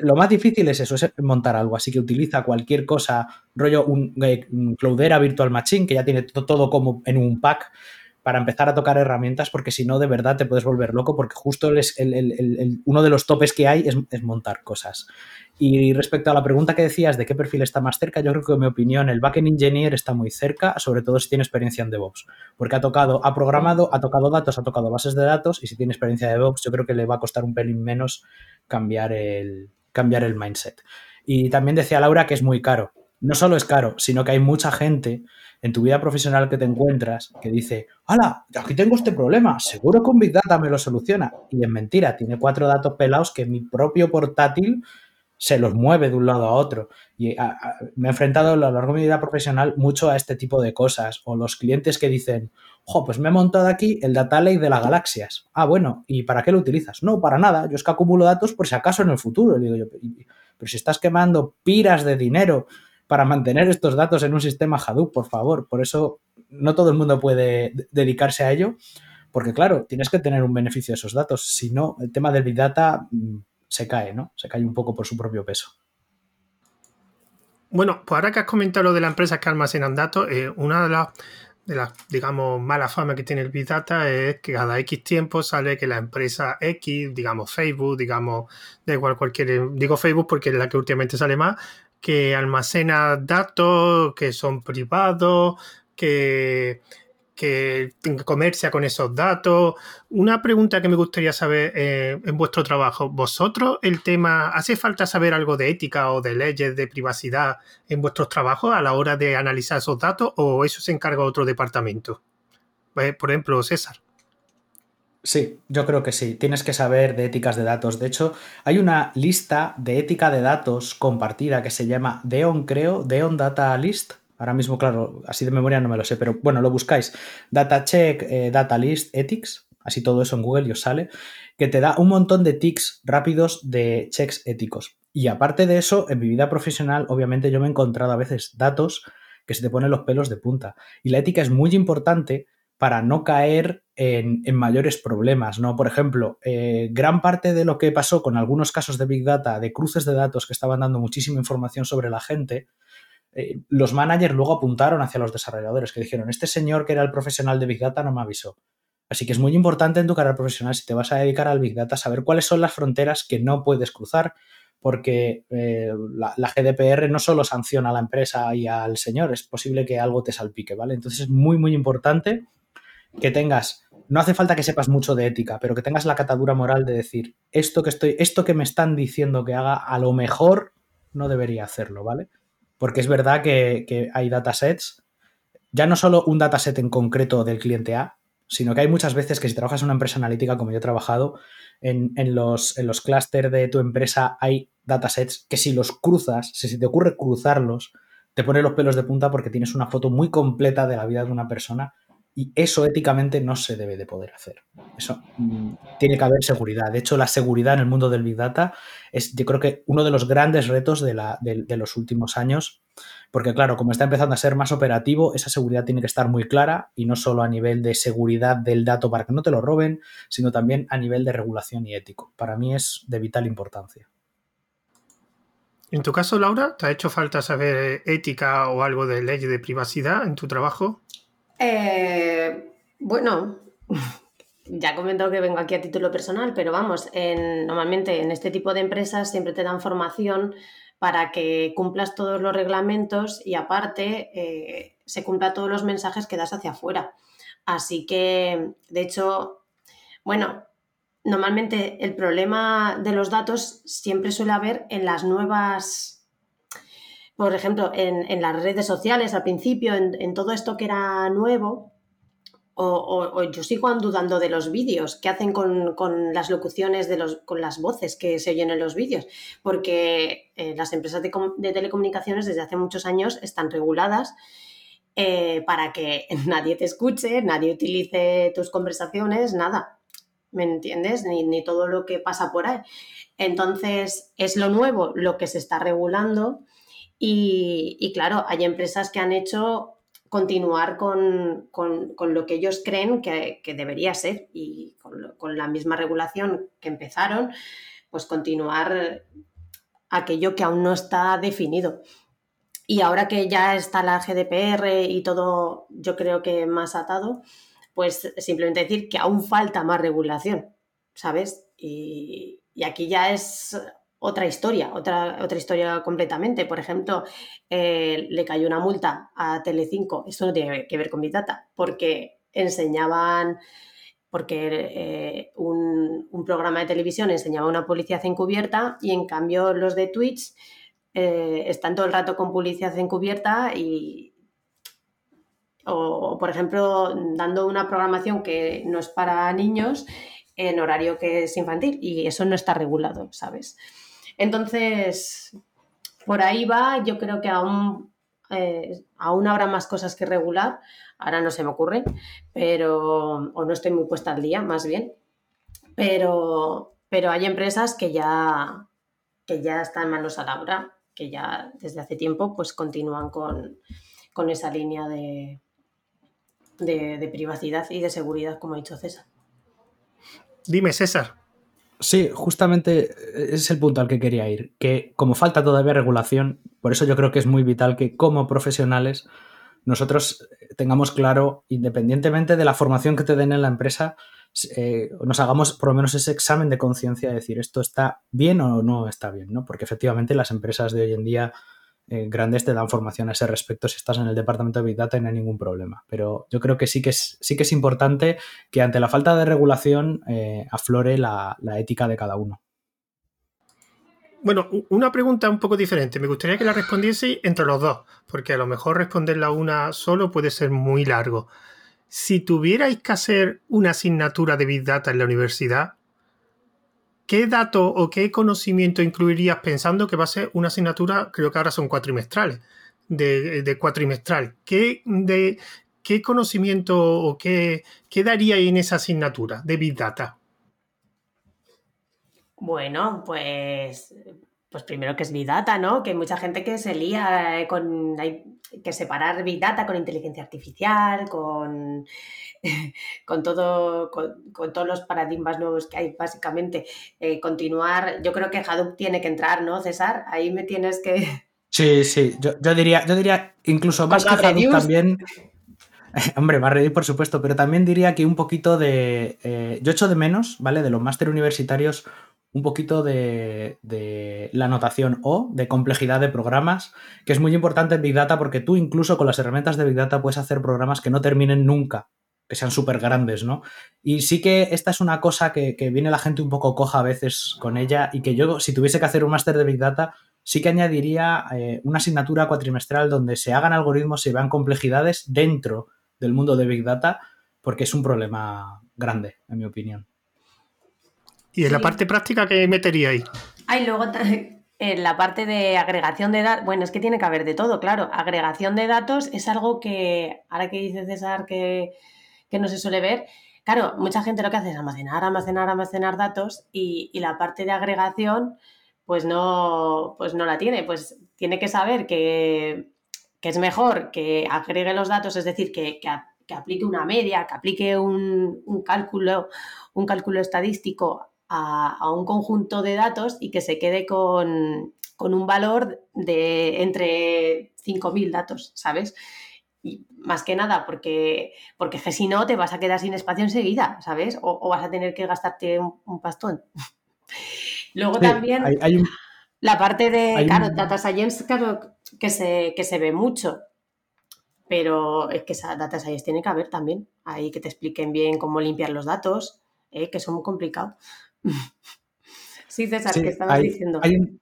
lo más difícil es eso, es montar algo. Así que utiliza cualquier cosa, rollo un, eh, Cloudera Virtual Machine, que ya tiene todo, como en un pack para empezar a tocar herramientas, porque si no, de verdad te puedes volver loco, porque justo uno de los topes que hay es, montar cosas. Y respecto a la pregunta que decías de qué perfil está más cerca, yo creo que en mi opinión el backend engineer está muy cerca, sobre todo si tiene experiencia en DevOps, porque ha tocado, ha programado, ha tocado datos, ha tocado bases de datos, y si tiene experiencia de DevOps, yo creo que le va a costar un pelín menos cambiar el, cambiar el mindset. Y también decía Laura que es muy caro. No solo es caro, sino que hay mucha gente en tu vida profesional que te encuentras que dice, ¡Hala! Aquí tengo este problema, seguro que un Big Data me lo soluciona. Y es mentira, tiene cuatro datos pelados que mi propio portátil se los mueve de un lado a otro. Y me he enfrentado a lo largo de mi vida profesional mucho a este tipo de cosas. O los clientes que dicen, jo, pues me he montado aquí el data lake de las galaxias. Ah, bueno, ¿y para qué lo utilizas? No, para nada. Yo es que acumulo datos por si acaso en el futuro. digo yo, pero si estás quemando piras de dinero para mantener estos datos en un sistema Hadoop, por favor. Por eso no todo el mundo puede dedicarse a ello. Porque claro, tienes que tener un beneficio de esos datos. Si no, el tema del Big Data mm, se cae, ¿no? Se cae un poco por su propio peso. Bueno, pues ahora que has comentado lo de las empresas que almacenan datos, eh, una de las, digamos, malas fama que tiene el Big Data es que cada X tiempo sale que la empresa X, digamos Facebook, digamos, da igual cualquier, digo Facebook porque es la que últimamente sale más, que almacena datos que son privados, que, que comercia con esos datos. Una pregunta que me gustaría saber eh, en vuestro trabajo, ¿vosotros el tema, hace falta saber algo de ética o de leyes de privacidad en vuestros trabajos a la hora de analizar esos datos o eso se encarga otro departamento? Pues, por ejemplo, César. Sí, yo creo que sí. Tienes que saber de éticas de datos. De hecho, hay una lista de ética de datos compartida que se llama DEON, creo, DEON Data List. Ahora mismo, claro, así de memoria no me lo sé, pero bueno, lo buscáis. Data Check, eh, Data List, Ethics, así todo eso en Google y os sale, que te da un montón de tics rápidos de checks éticos. Y aparte de eso, en mi vida profesional, obviamente yo me he encontrado a veces datos que se te ponen los pelos de punta. Y la ética es muy importante para no caer en, mayores problemas, ¿no? Por ejemplo, eh, gran parte de lo que pasó con algunos casos de Big Data, de cruces de datos que estaban dando muchísima información sobre la gente, eh, los managers luego apuntaron hacia los desarrolladores que dijeron, este señor que era el profesional de Big Data no me avisó. Así que es muy importante en tu carrera profesional, si te vas a dedicar al Big Data, saber cuáles son las fronteras que no puedes cruzar, porque eh, la, la, GDPR no solo sanciona a la empresa y al señor, es posible que algo te salpique, ¿vale? Entonces es muy, muy importante que tengas, no hace falta que sepas mucho de ética, pero que tengas la catadura moral de decir, esto que estoy, esto que me están diciendo que haga, a lo mejor no debería hacerlo, ¿vale? Porque es verdad que, hay datasets, ya no solo un dataset en concreto del cliente A, sino que hay muchas veces que si trabajas en una empresa analítica como yo he trabajado, en, los, en los clústeres de tu empresa hay datasets que si los cruzas, si se te ocurre cruzarlos, te pone los pelos de punta porque tienes una foto muy completa de la vida de una persona y eso éticamente no se debe de poder hacer. Eso mm, tiene que haber seguridad. De hecho, la seguridad en el mundo del Big Data es, yo creo que uno de los grandes retos de, de, los últimos años. Porque, claro, como está empezando a ser más operativo, esa seguridad tiene que estar muy clara y no solo a nivel de seguridad del dato para que no te lo roben, sino también a nivel de regulación y ético. Para mí es de vital importancia. En tu caso, Laura, ¿te ha hecho falta saber ética o algo de ley de privacidad en tu trabajo? Eh, bueno, ya he comentado que vengo aquí a título personal, pero vamos, normalmente en este tipo de empresas siempre te dan formación para que cumplas todos los reglamentos y aparte eh, se cumpla todos los mensajes que das hacia afuera. Así que, de hecho, bueno, normalmente el problema de los datos siempre suele haber en las nuevas por ejemplo, en, las redes sociales al principio, en, todo esto que era nuevo, o, yo sigo dudando de los vídeos que hacen con, las locuciones, de los, con las voces que se oyen en los vídeos, porque eh, las empresas de, telecomunicaciones desde hace muchos años están reguladas eh, para que nadie te escuche, nadie utilice tus conversaciones, nada. ¿Me entiendes? Ni, ni todo lo que pasa por ahí. Entonces, es lo nuevo lo que se está regulando y, claro, hay empresas que han hecho continuar con, lo que ellos creen que, debería ser y con, la misma regulación que empezaron, pues continuar aquello que aún no está definido. Y ahora que ya está la GDPR y todo, yo creo que más atado, pues simplemente decir que aún falta más regulación, ¿sabes? Y aquí ya es otra historia, otra, otra historia completamente. Por ejemplo, eh, le cayó una multa a Telecinco, esto no tiene que ver con Big Data, porque enseñaban, porque eh, un, programa de televisión enseñaba una publicidad encubierta y en cambio los de Twitch eh, están todo el rato con publicidad encubierta y, o, por ejemplo, dando una programación que no es para niños en horario que es infantil y eso no está regulado, ¿sabes? Entonces, por ahí va, yo creo que aún, eh, aún habrá más cosas que regular, ahora no se me ocurre, pero, o no estoy muy puesta al día, más bien, pero, pero hay empresas que ya, que ya están manos a la obra, que ya desde hace tiempo pues continúan con, esa línea de, de privacidad y de seguridad, como ha dicho César. Dime, César, Sí, justamente es el punto al que quería ir, que como falta todavía regulación, por eso yo creo que es muy vital que como profesionales nosotros tengamos claro, independientemente de la formación que te den en la empresa, eh, nos hagamos por lo menos ese examen de conciencia de decir esto está bien o no está bien, ¿no? Porque efectivamente las empresas de hoy en día eh, grandes te dan formación a ese respecto si estás en el departamento de Big Data no hay ningún problema. Pero yo creo que sí que es, sí que es importante que ante la falta de regulación eh, aflore la, ética de cada uno. Bueno, una pregunta un poco diferente. Me gustaría que la respondiese entre los dos, porque a lo mejor responderla una solo puede ser muy largo. Si tuvierais que hacer una asignatura de Big Data en la universidad, ¿qué dato o qué conocimiento incluirías pensando que va a ser una asignatura, creo que ahora son cuatrimestrales, de, cuatrimestral? ¿Qué, de, ¿Qué conocimiento o qué, qué daría en esa asignatura de Big Data? Bueno, pues, pues primero que es Big Data, ¿no? Que hay mucha gente que se lía eh, con... Hay que separar Big Data con inteligencia artificial, con con, todo, con, todos los paradigmas nuevos que hay, básicamente. Eh, continuar, yo creo que Hadoop tiene que entrar, ¿no, César? Ahí me tienes que... Sí, sí, yo, diría, yo diría incluso más que Hadoop también... Hombre, MapReduce por supuesto, pero también diría que un poquito de... Eh, yo echo de menos, ¿vale? De los máster universitarios, un poquito de, de, la notación O, de complejidad de programas, que es muy importante en Big Data porque tú incluso con las herramientas de Big Data puedes hacer programas que no terminen nunca que sean súper grandes, ¿no? Y sí que esta es una cosa que, viene la gente un poco coja a veces con ella y que yo, si tuviese que hacer un máster de Big Data, sí que añadiría eh, una asignatura cuatrimestral donde se hagan algoritmos y vean complejidades dentro del mundo de Big Data, porque es un problema grande, en mi opinión. ¿Y en la parte práctica qué metería ahí? Ay, luego en la parte de agregación de datos, bueno, es que tiene que haber de todo, claro. Agregación de datos es algo que, ahora que dice César que que no se suele ver. Claro, mucha gente lo que hace es almacenar, almacenar, almacenar datos y, la parte de agregación pues no, pues no la tiene. Pues tiene que saber que, es mejor que agregue los datos, es decir, que, aplique una media, que aplique un, cálculo, un cálculo estadístico a, un conjunto de datos y que se quede con, con un valor de entre 5.000 datos, ¿sabes? Y más que nada porque, porque si no te vas a quedar sin espacio enseguida, ¿sabes? O, vas a tener que gastarte un, pastón. Luego también la parte de, claro, Data Science, claro, que se, que se ve mucho, pero es que esa Data Science tiene que haber también, ahí que te expliquen bien cómo limpiar los datos, ¿eh? que son muy complicados. sí, César, ¿qué estabas diciendo? un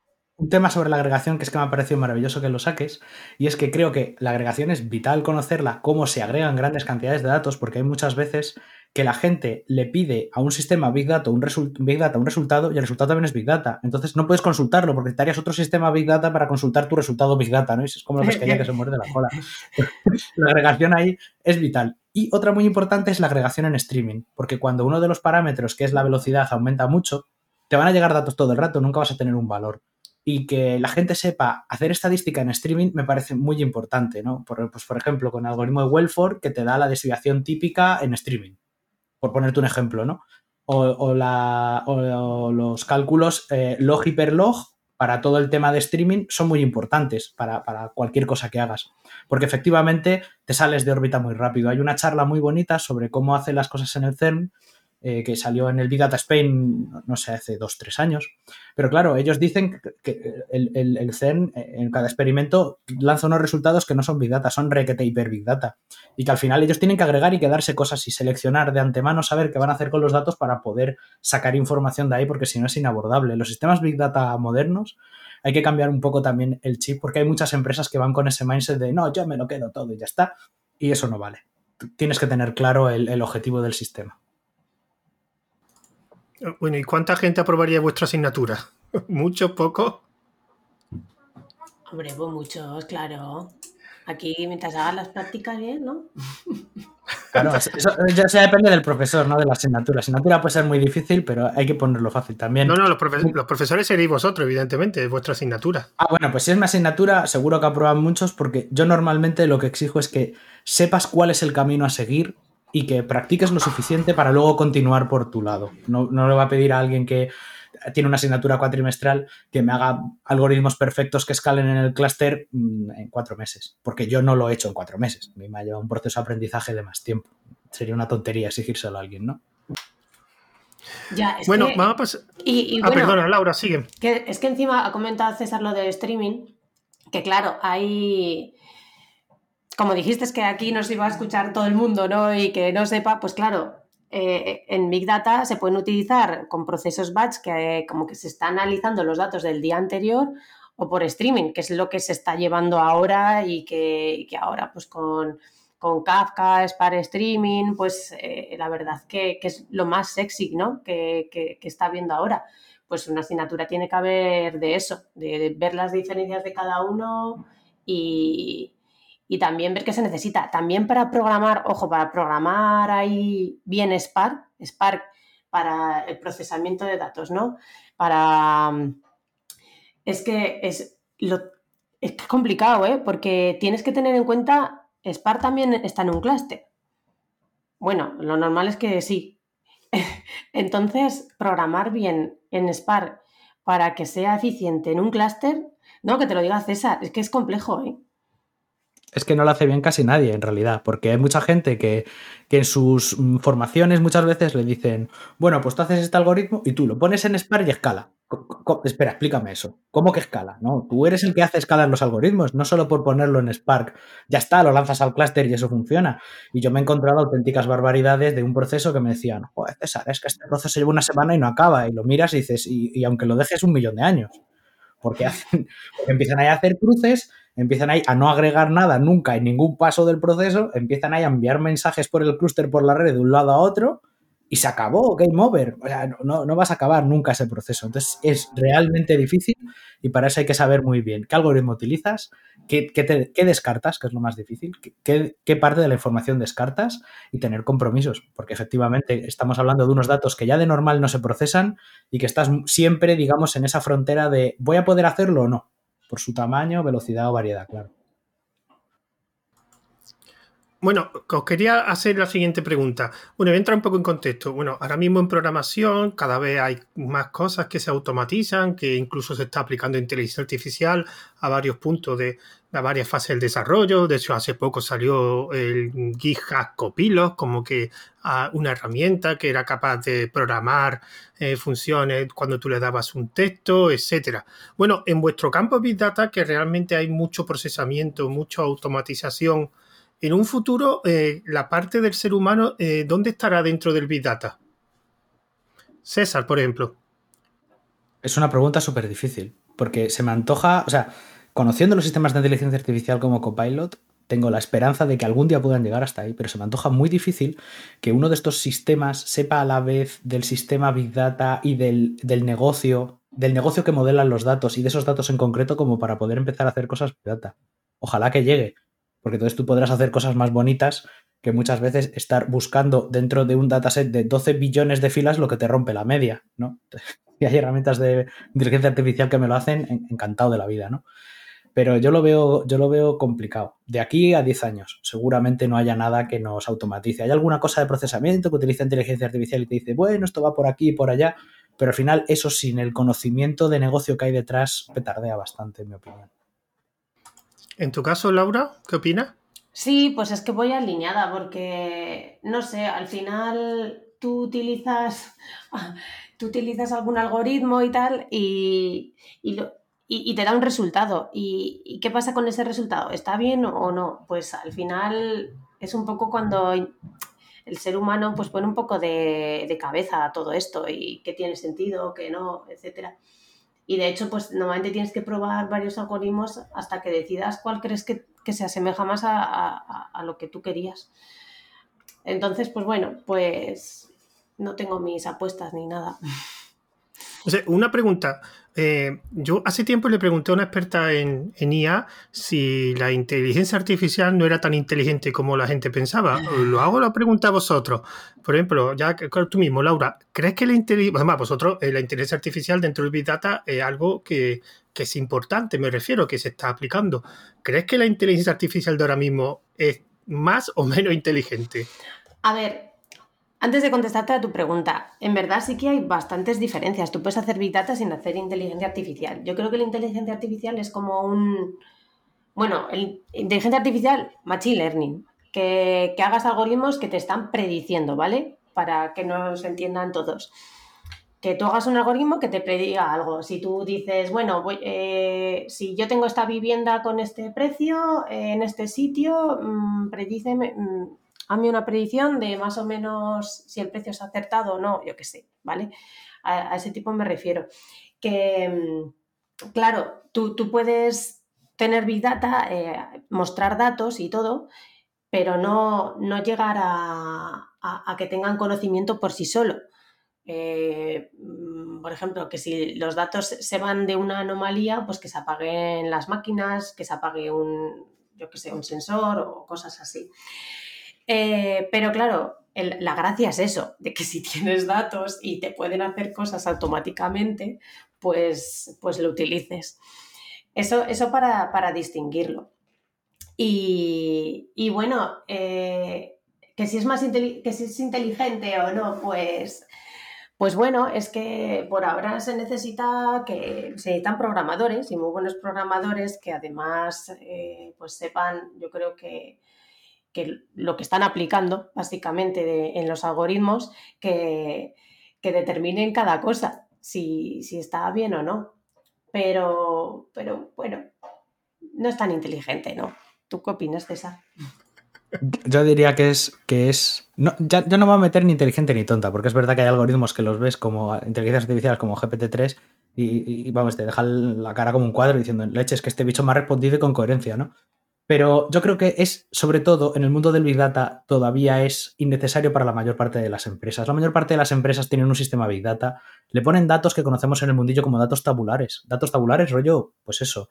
tema sobre la agregación que es que me ha parecido maravilloso que lo saques, y es que creo que la agregación es vital conocerla, cómo se agregan grandes cantidades de datos, porque hay muchas veces que la gente le pide a un sistema Big Data un, Big Data un resultado y el resultado también es Big Data. Entonces no puedes consultarlo porque necesitarías otro sistema Big Data para consultar tu resultado Big Data, ¿no? Y es como la pesquería que se muerde la cola. la agregación ahí es vital. Y otra muy importante es la agregación en streaming, porque cuando uno de los parámetros, que es la velocidad, aumenta mucho, te van a llegar datos todo el rato, nunca vas a tener un valor y que la gente sepa hacer estadística en streaming me parece muy importante, ¿no? Por, pues, por ejemplo, con el algoritmo de Welford que te da la desviación típica en streaming, por ponerte un ejemplo, ¿no? O, los cálculos eh, log-hiperlog para todo el tema de streaming son muy importantes para, para, cualquier cosa que hagas, porque efectivamente te sales de órbita muy rápido. Hay una charla muy bonita sobre cómo hace las cosas en el CERN eh, que salió en el Big Data Spain, no sé, hace dos, tres años. Pero claro, ellos dicen que el, el, CERN eh, en cada experimento lanza unos resultados que no son Big Data, son requete hiper Big Data. Y que al final ellos tienen que agregar y quedarse cosas y seleccionar de antemano, saber qué van a hacer con los datos para poder sacar información de ahí, porque si no es inabordable. Los sistemas Big Data modernos hay que cambiar un poco también el chip, porque hay muchas empresas que van con ese mindset de no, yo me lo quedo todo y ya está. Y eso no vale. Tienes que tener claro el objetivo del sistema. Bueno, ¿y cuánta gente aprobaría vuestra asignatura? ¿Mucho, poco? Hombre, pues muchos, claro. Aquí, mientras hagas las prácticas bien, ¿no? Claro, eso ya se depende del profesor, no de la asignatura. La asignatura puede ser muy difícil, pero hay que ponerlo fácil también. No, no, los, profesores seréis vosotros, evidentemente, es vuestra asignatura. Ah, bueno, pues si es mi asignatura, seguro que aprueban muchos, porque yo normalmente lo que exijo es que sepas cuál es el camino a seguir y que practiques lo suficiente para luego continuar por tu lado. No, no le va a pedir a alguien que tiene una asignatura cuatrimestral que me haga algoritmos perfectos que escalen en el clúster mm, en cuatro meses, porque yo no lo he hecho en cuatro meses. A mí me ha llevado un proceso de aprendizaje de más tiempo. Sería una tontería exigírselo a alguien, ¿no? Ya, es bueno, vamos a pasar. ah, perdona, Laura, sigue. es que encima ha comentado César lo de streaming que claro, hay como dijiste es que aquí nos iba a escuchar todo el mundo, ¿no? Y que no sepa, pues claro, eh, en Big Data se pueden utilizar con procesos batch que como que se están analizando los datos del día anterior o por streaming, que es lo que se está llevando ahora y que, ahora pues con, con, Kafka, Spark Streaming, pues eh, la verdad que, es lo más sexy, ¿no? Que, que, está viendo ahora. Pues una asignatura tiene que haber de eso, de ver las diferencias de cada uno y, y también ver qué se necesita. También para programar, ojo, para programar ahí bien Spark, Spark para el procesamiento de datos, ¿no? Para... Es que es, lo, es complicado, ¿eh? Porque tienes que tener en cuenta, Spark también está en un clúster. Bueno, lo normal es que sí. Entonces, programar bien en Spark para que sea eficiente en un clúster, no, que te lo diga César, es que es complejo, ¿eh? Es que no lo hace bien casi nadie en realidad, porque hay mucha gente que, en sus mm, formaciones muchas veces le dicen, bueno, pues tú haces este algoritmo y tú lo pones en Spark y escala. espera, explícame eso. ¿Cómo que escala? No, tú eres el que hace escala en los algoritmos, no solo por ponerlo en Spark. Ya está, lo lanzas al clúster y eso funciona. Y yo me he encontrado auténticas barbaridades de un proceso que me decían, joder, César, es que este proceso lleva una semana y no acaba. Y lo miras y dices, y, aunque lo dejes un millón de años. Porque empiezan a hacer cruces empiezan ahí a no agregar nada nunca en ningún paso del proceso, empiezan ahí a enviar mensajes por el clúster por la red de un lado a otro y se acabó, game over. O sea, no, no, vas a acabar nunca ese proceso. Entonces es realmente difícil y para eso hay que saber muy bien qué algoritmo utilizas, qué, qué, descartas, que es lo más difícil, qué, qué, parte de la información descartas y tener compromisos, porque efectivamente estamos hablando de unos datos que ya de normal no se procesan y que estás siempre, digamos, en esa frontera de voy a poder hacerlo o no por su tamaño, velocidad o variedad, claro. Bueno, os quería hacer la siguiente pregunta. Bueno, entra un poco en contexto. Bueno, ahora mismo en programación cada vez hay más cosas que se automatizan, que incluso se está aplicando inteligencia artificial a varios puntos de, a varias fases del desarrollo. De hecho, hace poco salió el GitHub Copilot, como que ah, una herramienta que era capaz de programar eh, funciones cuando tú le dabas un texto, etcétera. Bueno, en vuestro campo Big Data, que realmente hay mucho procesamiento, mucha automatización en un futuro, eh, la parte del ser humano, eh, ¿dónde estará dentro del Big Data? César, por ejemplo. Es una pregunta súper difícil, porque se me antoja, o sea, conociendo los sistemas de inteligencia artificial como Copilot, tengo la esperanza de que algún día puedan llegar hasta ahí, pero se me antoja muy difícil que uno de estos sistemas sepa a la vez del sistema Big Data y del, del negocio, del negocio que modelan los datos y de esos datos en concreto como para poder empezar a hacer cosas Big Data. Ojalá que llegue, porque entonces tú podrás hacer cosas más bonitas que muchas veces estar buscando dentro de un dataset de 12 billones de filas lo que te rompe la media, ¿no? Y hay herramientas de inteligencia artificial que me lo hacen encantado de la vida, ¿no? Pero yo lo veo, yo lo veo complicado. De aquí a 10 años, seguramente no haya nada que nos automatice. Hay alguna cosa de procesamiento que utiliza inteligencia artificial y te dice, bueno, esto va por aquí y por allá, pero al final eso sin el conocimiento de negocio que hay detrás petardea bastante, en mi opinión. En tu caso, Laura, ¿qué opinas? Sí, pues es que voy alineada porque, no sé, al final tú utilizas, tú utilizas algún algoritmo y tal y, te da un resultado. ¿Y, qué pasa con ese resultado? ¿Está bien o no? Pues al final es un poco cuando el ser humano pues pone un poco de, de cabeza a todo esto y qué tiene sentido, qué no, etcétera. Y de hecho, pues normalmente tienes que probar varios algoritmos hasta que decidas cuál crees que, se asemeja más a, lo que tú querías. Entonces, pues bueno, pues no tengo mis apuestas ni nada. O sea, una pregunta. Eh, yo hace tiempo le pregunté a una experta en, en, IA si la inteligencia artificial no era tan inteligente como la gente pensaba. Lo hago la pregunta a vosotros. Por ejemplo, ya tú mismo, Laura, ¿crees que la inteligencia, además vosotros, eh, la inteligencia artificial dentro del Big Data es algo que, que es importante, me refiero, que se está aplicando? ¿Crees que la inteligencia artificial de ahora mismo es más o menos inteligente? A ver, antes de contestarte a tu pregunta, en verdad sí que hay bastantes diferencias. Tú puedes hacer Big Data sin hacer inteligencia artificial. Yo creo que la inteligencia artificial es como un... Bueno, el, inteligencia artificial, machine learning, que, hagas algoritmos que te están prediciendo, ¿vale? Para que nos entiendan todos. que tú hagas un algoritmo que te prediga algo. Si tú dices, bueno, eh, si yo tengo esta vivienda con este precio, eh, en este sitio, mmm, predíceme, mm, hazme una predicción de más o menos si el precio es acertado o no, yo qué sé, ¿vale? A, ese tipo me refiero. Que, mm, claro, tú, puedes tener Big Data, eh, mostrar datos y todo, pero no, no llegar a, a que tengan conocimiento por sí solo. Eh, mm, por ejemplo, que si los datos se van de una anomalía, pues que se apaguen las máquinas, que se apague un, yo que sé, un sensor o cosas así. Eh, pero claro, la gracia es eso, de que si tienes datos y te pueden hacer cosas automáticamente, pues, pues lo utilices. Eso, eso para, distinguirlo. Y, bueno, eh, que si es más que si es inteligente o no, pues pues bueno, es que por ahora se necesita que se necesitan programadores y muy buenos programadores que además eh, pues sepan, yo creo que, lo que están aplicando básicamente en los algoritmos, que, determinen cada cosa, si, si, está bien o no. Pero, pero bueno, no es tan inteligente, ¿no? ¿Tú qué opinas, César? Yo diría que es. Que es no, ya, yo no me voy a meter ni inteligente ni tonta, porque es verdad que hay algoritmos que los ves como inteligencias artificiales como GPT-3 y, vamos, te dejan la cara como un cuadro diciendo, leches, que este bicho me ha respondido con coherencia, ¿no? Pero yo creo que es, sobre todo, en el mundo del Big Data todavía es innecesario para la mayor parte de las empresas. La mayor parte de las empresas tienen un sistema Big Data, le ponen datos que conocemos en el mundillo como datos tabulares. Datos tabulares, rollo, pues eso,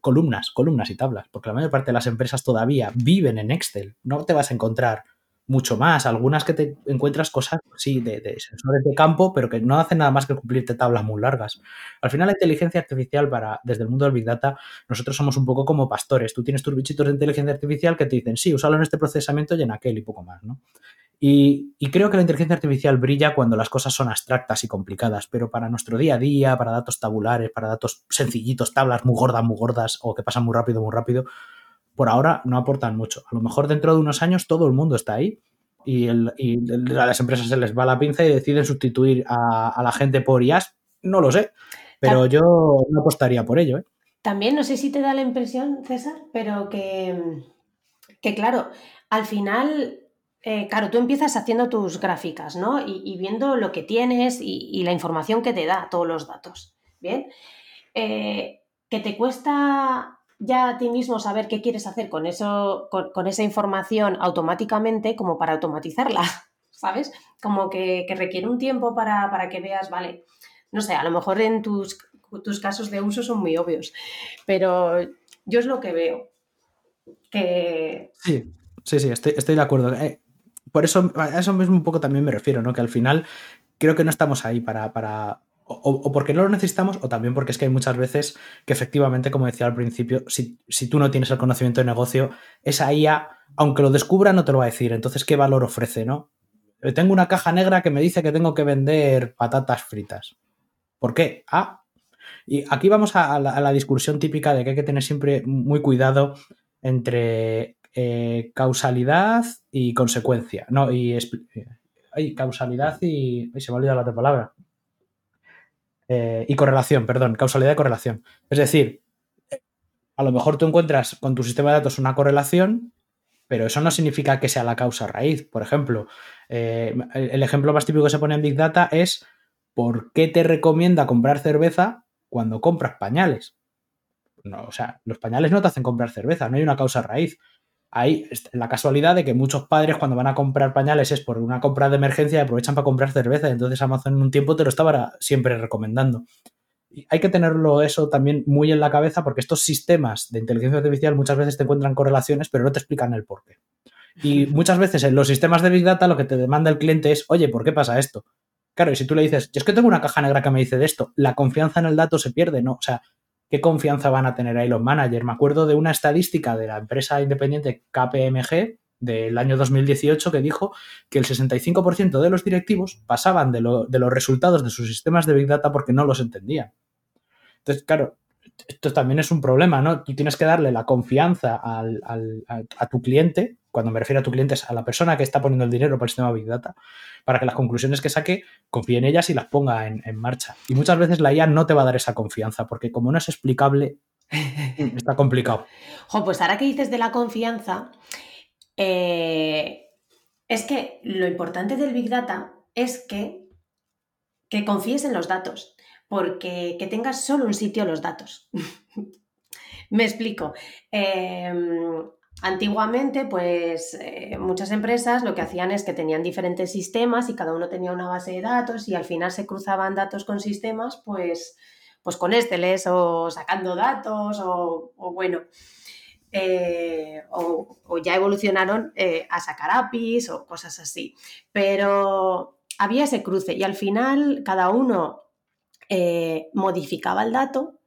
columnas, columnas y tablas, porque la mayor parte de las empresas todavía viven en Excel. No te vas a encontrar mucho más. Algunas que te encuentras cosas, sí, de, sensores de campo, pero que no hacen nada más que cumplirte tablas muy largas. Al final, la inteligencia artificial, para, desde el mundo del Big Data, nosotros somos un poco como pastores. Tú tienes tus bichitos de inteligencia artificial que te dicen, sí, úsalo en este procesamiento y en aquel y poco más, ¿no? Y, creo que la inteligencia artificial brilla cuando las cosas son abstractas y complicadas, pero para nuestro día a día, para datos tabulares, para datos sencillitos, tablas muy gordas, muy gordas o que pasan muy rápido, muy rápido, por ahora no aportan mucho. A lo mejor dentro de unos años todo el mundo está ahí y, a las empresas se les va la pinza y deciden sustituir a, la gente por IAS. No lo sé, pero yo no apostaría por ello. ¿eh? También, no sé si te da la impresión, César, pero que, que claro, al final eh, claro, tú empiezas haciendo tus gráficas, ¿no? Y, viendo lo que tienes y, la información que te da, todos los datos. Bien. Eh, que te cuesta ya a ti mismo saber qué quieres hacer con eso, con, esa información automáticamente, como para automatizarla, ¿sabes? Como que, requiere un tiempo para, que veas, vale, no sé, a lo mejor en tus, tus casos de uso son muy obvios, pero yo es lo que veo. Que... Sí, sí, sí, estoy, estoy de acuerdo. Eh, por eso, a eso mismo un poco también me refiero, ¿no? Que al final creo que no estamos ahí para. para o, porque no lo necesitamos, o también porque es que hay muchas veces que efectivamente, como decía al principio, si, tú no tienes el conocimiento de negocio, esa IA, aunque lo descubra, no te lo va a decir. Entonces, ¿qué valor ofrece, no? Eh, tengo una caja negra que me dice que tengo que vender patatas fritas. ¿Por qué? Ah. Y aquí vamos a la discusión típica de que hay que tener siempre muy cuidado entre eh, causalidad y consecuencia. No, y hay causalidad y. se me ha olvidado la otra palabra. Eh, y correlación, perdón, causalidad y correlación. Es decir, a lo mejor tú encuentras con tu sistema de datos una correlación, pero eso no significa que sea la causa raíz. Por ejemplo, eh, el ejemplo más típico que se pone en Big Data es ¿por qué te recomienda comprar cerveza cuando compras pañales? No, o sea, los pañales no te hacen comprar cerveza, no hay una causa raíz hay la casualidad de que muchos padres cuando van a comprar pañales es por una compra de emergencia y aprovechan para comprar cerveza. Entonces Amazon en un tiempo te lo estaba siempre recomendando. Y hay que tenerlo eso también muy en la cabeza porque estos sistemas de inteligencia artificial muchas veces te encuentran correlaciones pero no te explican el por qué. Y muchas veces en los sistemas de Big Data lo que te demanda el cliente es, oye, ¿por qué pasa esto? Claro, y si tú le dices, yo es que tengo una caja negra que me dice de esto, la confianza en el dato se pierde, ¿no? O sea, qué confianza van a tener ahí los managers. Me acuerdo de una estadística de la empresa independiente KPMG del año 2018 que dijo que el 65% de los directivos pasaban de, los resultados de sus sistemas de Big Data porque no los entendían. Entonces, claro, esto también es un problema, ¿no? Tú tienes que darle la confianza a, tu cliente, cuando me refiero a tu cliente es a la persona que está poniendo el dinero para el sistema Big Data, para que las conclusiones que saque confíe en ellas y las ponga en, marcha. Y muchas veces la IA no te va a dar esa confianza, porque como no es explicable, está complicado. pues ahora que dices de la confianza, eh, es que lo importante del Big Data es que, que confíes en los datos porque que tengas solo un sitio los datos. Me explico. Em, antiguamente, pues eh, muchas empresas lo que hacían es que tenían diferentes sistemas y cada uno tenía una base de datos y al final se cruzaban datos con sistemas, pues, pues con Esteles o sacando datos o, bueno. Eh, o, o, ya evolucionaron eh, a sacar APIs o cosas así. Pero había ese cruce y al final cada uno eh, modificaba el dato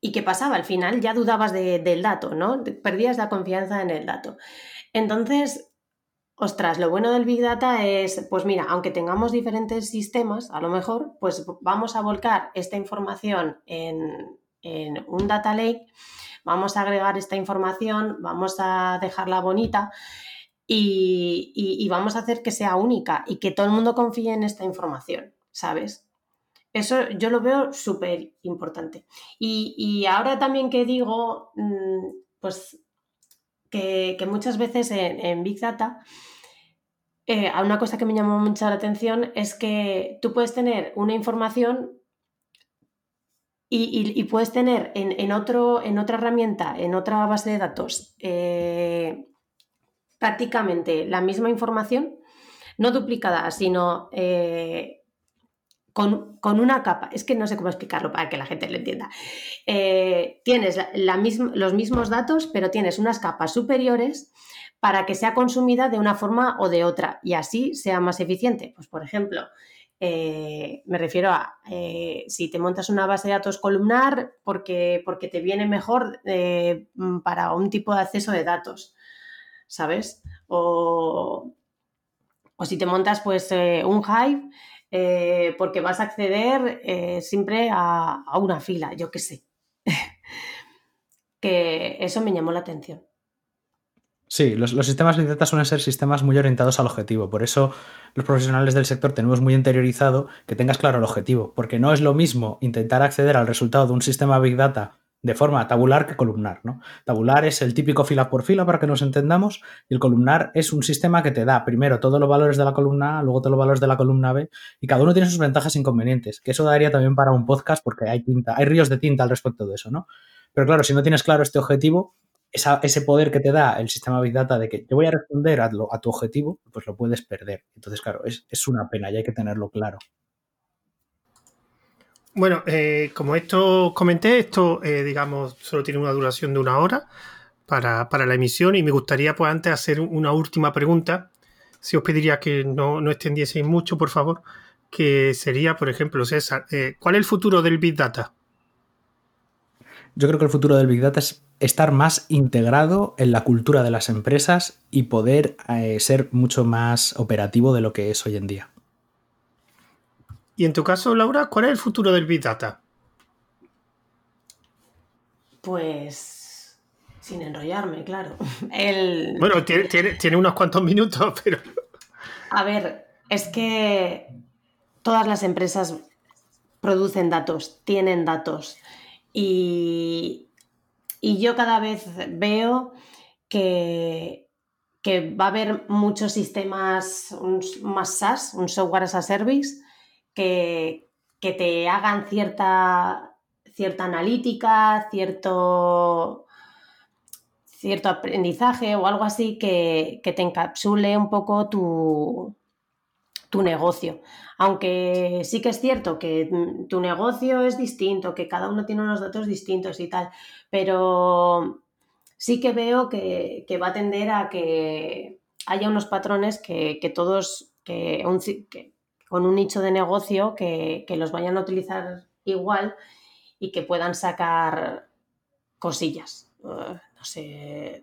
y ¿qué pasaba? Al final ya dudabas del dato, ¿no? Perdías la confianza en el dato. Entonces, ostras, lo bueno del Big Data es, pues mira, aunque tengamos diferentes sistemas, a lo mejor, pues vamos a volcar esta información en, un data lake, vamos a agregar esta información, vamos a dejarla bonita y vamos a hacer que sea única y que todo el mundo confíe en esta información, ¿sabes? Eso yo lo veo súper importante. Y, ahora también que digo, mm, pues que, muchas veces en, Big Data, eh, una cosa que me llamó mucho la atención es que tú puedes tener una información y, puedes tener en, otro, en otra herramienta, en otra base de datos, eh, prácticamente la misma información, no duplicada, sino eh, con, una capa, es que no sé cómo explicarlo para que la gente lo entienda. Eh, tienes la, los mismos datos, pero tienes unas capas superiores para que sea consumida de una forma o de otra y así sea más eficiente. Pues, por ejemplo, eh, me refiero a eh, si te montas una base de datos columnar porque, porque te viene mejor para un tipo de acceso de datos, ¿sabes? O, o si te montas pues un Hive eh, porque vas a acceder eh, siempre a, una fila, yo qué sé. que eso me llamó la atención. Sí, los, sistemas de Data suelen ser sistemas muy orientados al objetivo. Por eso los profesionales del sector tenemos muy interiorizado que tengas claro el objetivo. Porque no es lo mismo intentar acceder al resultado de un sistema Big Data de forma tabular que columnar. ¿no? Tabular es el típico fila por fila para que nos entendamos y el columnar es un sistema que te da primero todos los valores de la columna A, luego todos los valores de la columna B y cada uno tiene sus ventajas e inconvenientes, que eso daría también para un podcast porque hay tinta, hay ríos de tinta al respecto de eso, ¿no? Pero claro, si no tienes claro este objetivo, ese poder que te da el sistema Big Data de que te voy a responder a, a tu objetivo, pues lo puedes perder. Entonces, claro, es, es una pena y hay que tenerlo claro. Bueno, eh, como esto comenté, esto, eh, digamos, solo tiene una duración de una hora para, la emisión y me gustaría, pues, antes hacer una última pregunta. Si os pediría que no, no extendieseis mucho, por favor, que sería, por ejemplo, César, eh, ¿cuál es el futuro del Big Data? Yo creo que el futuro del Big Data es estar más integrado en la cultura de las empresas y poder ser mucho más operativo de lo que es hoy en día. Y en tu caso, Laura, ¿cuál es el futuro del Big Data? Pues sin enrollarme, claro. Bueno, tiene, unos cuantos minutos, pero... A ver, es que todas las empresas producen datos, tienen datos. Y, y yo cada vez veo que, que, va a haber muchos sistemas más SaaS, un software as a service, que, te hagan cierta, cierta analítica, cierto, cierto aprendizaje o algo así que, te encapsule un poco tu, tu negocio. Aunque sí que es cierto que tu negocio es distinto, que cada uno tiene unos datos distintos y tal, pero sí que veo que, va a tender a que haya unos patrones que, todos, que, que, con un nicho de negocio que, los vayan a utilizar igual y que puedan sacar cosillas. Uh, no sé,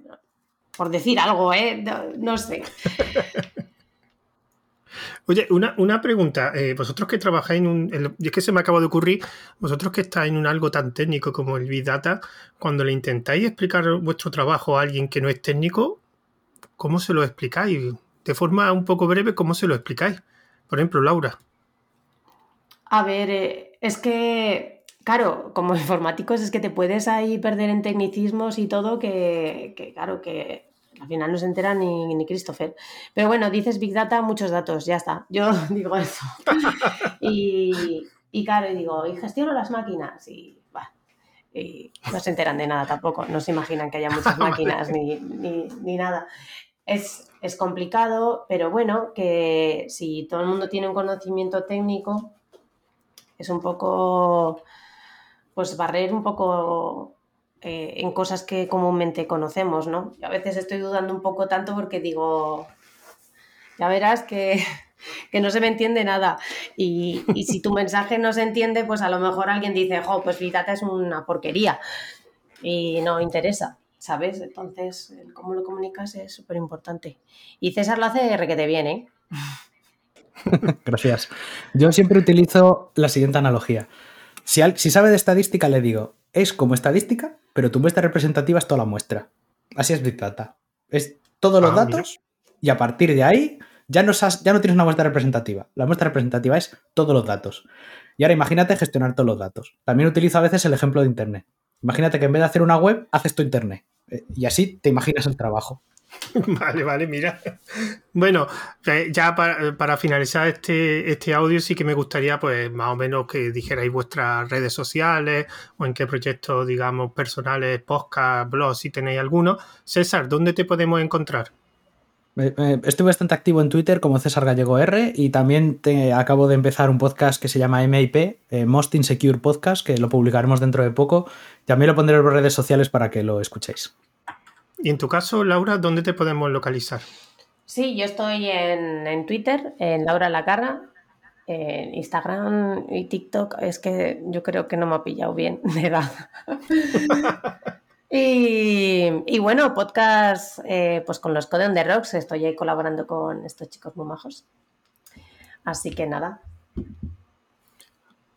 por decir algo, ¿eh? No, sé. Oye, una, pregunta. Eh, vosotros que trabajáis en un. y es que se me acaba de ocurrir, vosotros que estáis en un algo tan técnico como el Big Data, cuando le intentáis explicar vuestro trabajo a alguien que no es técnico, ¿cómo se lo explicáis? De forma un poco breve, ¿cómo se lo explicáis? Por ejemplo, Laura. A ver, eh, es que, claro, como informáticos es que te puedes ahí perder en tecnicismos y todo, que, que claro, que al final no se entera ni, ni, Christopher. Pero bueno, dices Big Data, muchos datos, ya está. Yo digo eso. y, y claro, y digo, y gestiono las máquinas y, y no se enteran de nada tampoco, no se imaginan que haya muchas máquinas ni, ni, ni nada. Es, es, complicado, pero bueno, que si todo el mundo tiene un conocimiento técnico, es un poco, pues barrer un poco eh, en cosas que comúnmente conocemos, ¿no? a veces estoy dudando un poco tanto porque digo, ya verás que, no se me entiende nada. Y, si tu mensaje no se entiende, pues a lo mejor alguien dice, jo, pues Vitata es una porquería y no interesa, ¿sabes? Entonces, cómo lo comunicas es súper importante. Y César lo hace requete bien, ¿eh? Gracias. Yo siempre utilizo la siguiente analogía. Si, si sabe de estadística, le digo, es como estadística, pero tu muestra representativa es toda la muestra. Así es Big Data. Es todos los ah, datos y a partir de ahí ya no, ya no tienes una muestra representativa. La muestra representativa es todos los datos. Y ahora imagínate gestionar todos los datos. También utilizo a veces el ejemplo de Internet. Imagínate que en vez de hacer una web, haces tu Internet. Eh, y así te imaginas el trabajo. Vale, vale, mira. Bueno, eh, ya para, finalizar este, este audio sí que me gustaría pues más o menos que dijerais vuestras redes sociales o en qué proyectos, digamos, personales, podcast, blogs, si tenéis alguno. César, ¿dónde te podemos encontrar? Estoy bastante activo en Twitter como César Gallego R y también te, acabo de empezar un podcast que se llama MIP, eh, Most Insecure Podcast, que lo publicaremos dentro de poco. También lo pondré en las redes sociales para que lo escuchéis. Y en tu caso, Laura, ¿dónde te podemos localizar? Sí, yo estoy en, Twitter, en Laura Lacarra, en Instagram y TikTok. Es que yo creo que no me ha pillado bien de edad. y, bueno, podcast eh, pues con los Code on Rocks. Estoy ahí colaborando con estos chicos muy majos. Así que nada.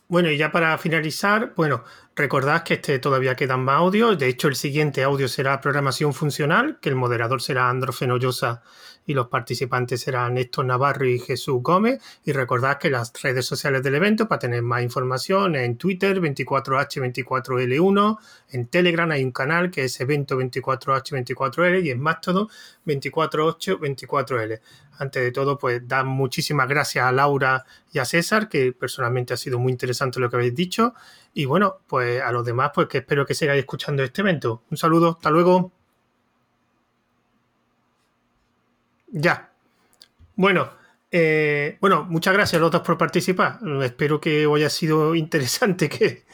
Bueno, y ya para finalizar, bueno, recordad que este todavía quedan más audios. De hecho, el siguiente audio será programación funcional, que el moderador será Andro Fenollosa y los participantes serán Néstor Navarro y Jesús Gómez. Y recordad que las redes sociales del evento, para tener más información, en Twitter 24H24L1, en Telegram hay un canal que es evento 24H24L y en Mastodon 24824L antes de todo, pues dar muchísimas gracias a Laura y a César, que personalmente ha sido muy interesante lo que habéis dicho. Y bueno, pues a los demás, pues que espero que sigáis escuchando este evento. Un saludo, hasta luego. Ya. Bueno, eh, bueno, muchas gracias a los dos por participar. Espero que hoy haya sido interesante que,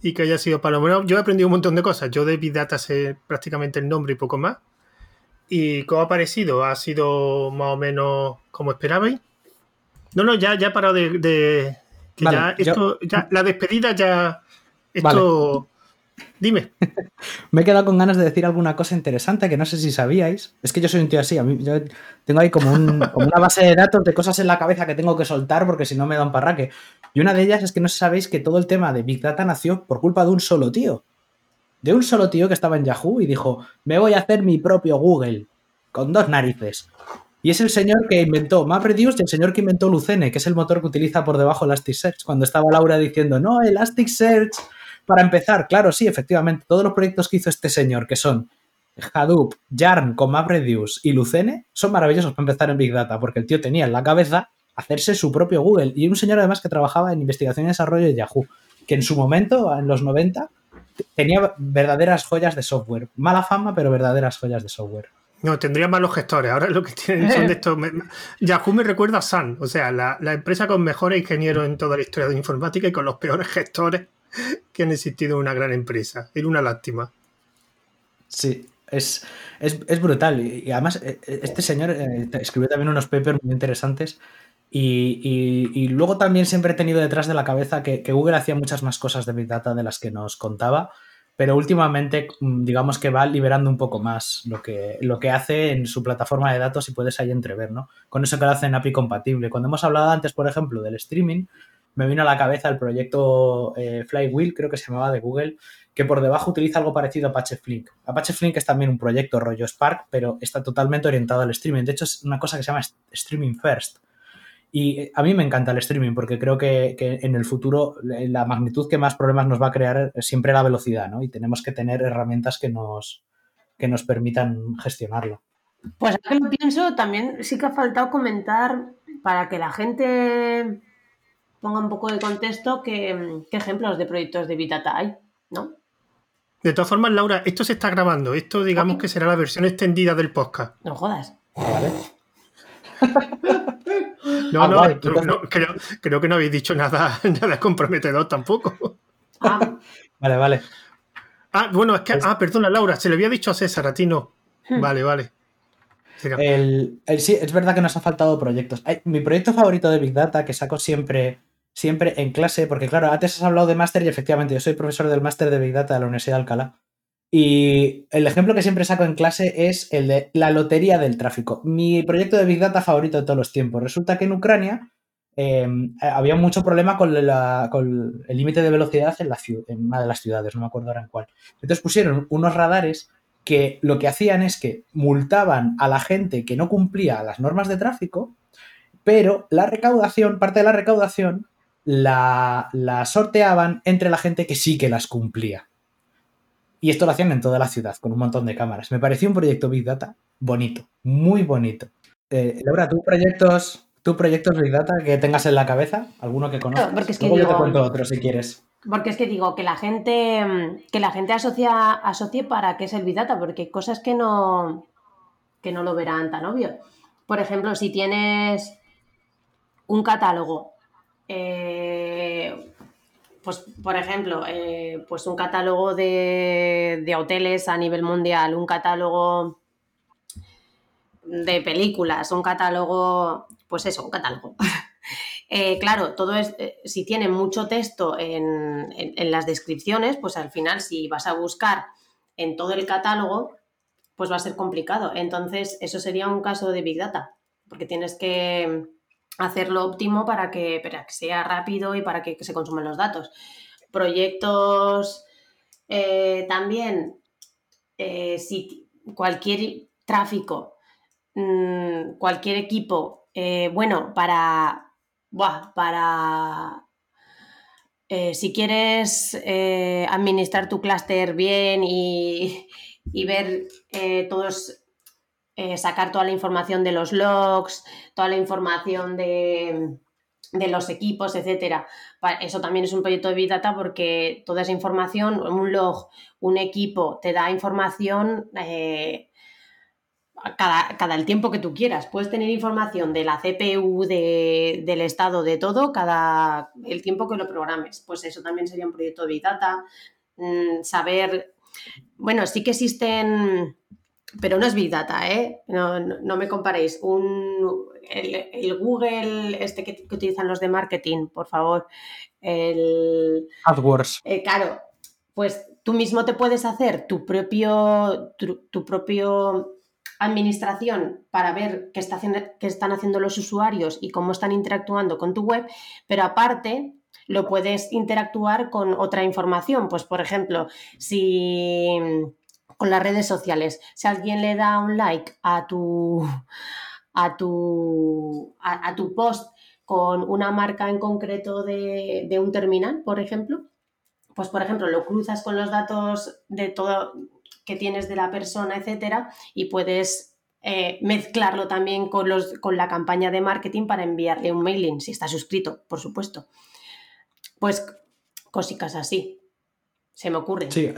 y que haya sido para lo menos. Yo he aprendido un montón de cosas. Yo de Big Data sé prácticamente el nombre y poco más. ¿Y cómo ha parecido? ¿Ha sido más o menos como esperabais? No, no, ya, ya he parado de. ya esto, ya, la despedida ya. Esto. Dime. Me he quedado con ganas de decir alguna cosa interesante que no sé si sabíais. Es que yo soy un tío así. A mí, yo tengo ahí como, como, una base de datos de cosas en la cabeza que tengo que soltar porque si no me da un parraque. Y una de ellas es que no sabéis que todo el tema de Big Data nació por culpa de un solo tío de un solo tío que estaba en Yahoo y dijo, me voy a hacer mi propio Google, con dos narices. Y es el señor que inventó MapReduce y el señor que inventó Lucene, que es el motor que utiliza por debajo Elasticsearch. Cuando estaba Laura diciendo, no, Elasticsearch, para empezar, claro, sí, efectivamente, todos los proyectos que hizo este señor, que son Hadoop, Yarn con MapReduce y Lucene, son maravillosos para empezar en Big Data, porque el tío tenía en la cabeza hacerse su propio Google. Y un señor además que trabajaba en investigación y desarrollo de Yahoo, que en su momento, en los 90, tenía verdaderas joyas de software. Mala fama, pero verdaderas joyas de software. No, tendría malos gestores. Ahora lo que tienen son de estos. Yahoo me recuerda a Sun, o sea, la, empresa con mejores ingenieros en toda la historia de informática y con los peores gestores que han existido una gran empresa. Era una lástima. Sí, es, es, brutal. Y además, e, e, este señor eh, escribió también unos papers muy interesantes y, luego también siempre he tenido detrás de la cabeza que, Google hacía muchas más cosas de Big Data de las que nos contaba. pero últimamente mm, digamos que va liberando un poco más lo que, lo que hace en su plataforma de datos y puedes ahí entrever, ¿no? Con eso que lo hace en API compatible. Cuando hemos hablado antes, por ejemplo, del streaming, me vino a la cabeza el proyecto eh, Flywheel, creo que se llamaba de Google, que por debajo utiliza algo parecido a Apache Flink. Apache Flink es también un proyecto rollo Spark, pero está totalmente orientado al streaming. De hecho, es una cosa que se llama streaming first. Y eh, a mí me encanta el streaming porque creo que, en el futuro la magnitud que más problemas nos va a crear es siempre la velocidad, ¿no? Y tenemos que tener herramientas que nos, que nos permitan gestionarlo. Pues que lo pienso, también sí que ha faltado comentar para que la gente ponga un poco de contexto qué, ejemplos de proyectos de Big hay, ¿no? De todas formas, Laura, esto se está grabando. Esto, digamos que será la versión extendida del podcast. No jodas. Vale. no, ah, no, creo, que no habéis dicho nada, nada comprometedor tampoco. Ah. Vale, vale. Ah, bueno, es que. Ah, perdona, Laura, se le había dicho a César, a ti no. Hmm. Vale, vale. sí, es verdad que nos ha faltado proyectos. Mi proyecto favorito de Big Data, que saco siempre siempre en clase, porque claro, antes has hablado de máster y efectivamente yo soy profesor del máster de Big Data de la Universidad de Alcalá. Y el ejemplo que siempre saco en clase es el de la lotería del tráfico. Mi proyecto de Big Data favorito de todos los tiempos. Resulta que en Ucrania em, había mucho problema con, el límite de velocidad en, en una de las ciudades, no me acuerdo ahora en cuál. Entonces pusieron unos radares que lo que hacían es que multaban a la gente que no cumplía las normas de tráfico, pero la recaudación, parte de la recaudación, la, sorteaban entre la gente que sí que las cumplía. Y esto lo hacían en toda la ciudad, con un montón de cámaras. Me pareció un proyecto Big Data bonito, muy bonito. Eh, Laura, ¿tú proyectos, ¿tú proyectos Big Data que tengas en la cabeza? ¿Alguno que conozcas? porque es que yo te cuento otro si quieres. Porque es que digo que la gente, que la gente asocia, asocie para qué es el Big Data, porque hay cosas que no, que no lo verán tan obvio. Por ejemplo, si tienes un catálogo eh, pues, por ejemplo, eh, pues un catálogo de, hoteles a nivel mundial, un catálogo de películas, un catálogo, pues eso, un catálogo. Eh, claro, todo es, si tiene mucho texto en, las descripciones, pues al final si vas a buscar en todo el catálogo, pues va a ser complicado. Entonces, eso sería un caso de Big Data, porque tienes que, hacerlo óptimo para que, para que sea rápido y para que, se consumen los datos. Proyectos eh, también, eh, si cualquier tráfico, mm, cualquier equipo, eh, bueno, para, para si quieres administrar tu clúster bien y, y ver todos eh, sacar toda la información de los logs, toda la información de, los equipos, etcétera. Eso también es un proyecto de Big Data porque toda esa información, un log, un equipo, te da información eh, cada, cada, el tiempo que tú quieras. Puedes tener información de la CPU, del estado, de todo, cada el tiempo que lo programes. Pues eso también sería un proyecto de Big Data. Mm, saber, bueno, sí que existen pero no es Big Data, ¿eh? No, me comparéis. Un, el, Google, este que, utilizan los de marketing, por favor. El, AdWords. Eh, claro, pues tú mismo te puedes hacer tu propio, tu, propio administración para ver qué, está haciendo, qué están haciendo los usuarios y cómo están interactuando con tu web, pero aparte lo puedes interactuar con otra información. Pues, por ejemplo, si con las redes sociales. Si alguien le da un like a tu, a tu, a, tu post con una marca en concreto de, un terminal, por ejemplo, pues por ejemplo lo cruzas con los datos de todo que tienes de la persona, etcétera, y puedes eh, mezclarlo también con, los, con la campaña de marketing para enviarle un mailing, si está suscrito, por supuesto. Pues cositas así. Se me ocurre. Sí,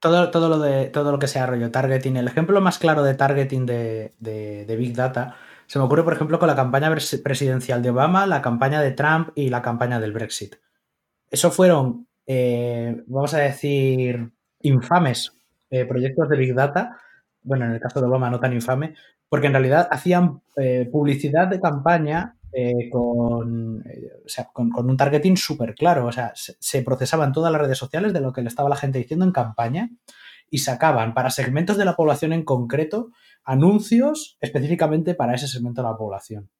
todo, todo, lo de, todo lo que sea rollo targeting. El ejemplo más claro de targeting de, Big Data se me ocurre, por ejemplo, con la campaña presidencial de Obama, la campaña de Trump y la campaña del Brexit. Eso fueron, eh, vamos a decir, infames eh, proyectos de Big Data. Bueno, en el caso de Obama no tan infame, porque en realidad hacían eh, publicidad de campaña eh, con, con, un targeting súper claro. O sea, se, procesaban todas las redes sociales de lo que le estaba la gente diciendo en campaña y sacaban para segmentos de la población en concreto anuncios específicamente para ese segmento de la población.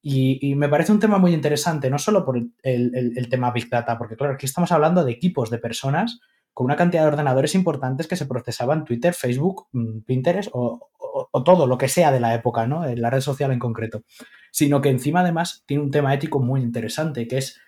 Y, me parece un tema muy interesante, no solo por el, tema Big Data, porque claro, aquí estamos hablando de equipos de personas con una cantidad de ordenadores importantes que se procesaban Twitter, Facebook, mm, Pinterest o, todo lo que sea de la época, ¿no? La red social en concreto. Sino que encima además tiene un tema ético muy interesante, que es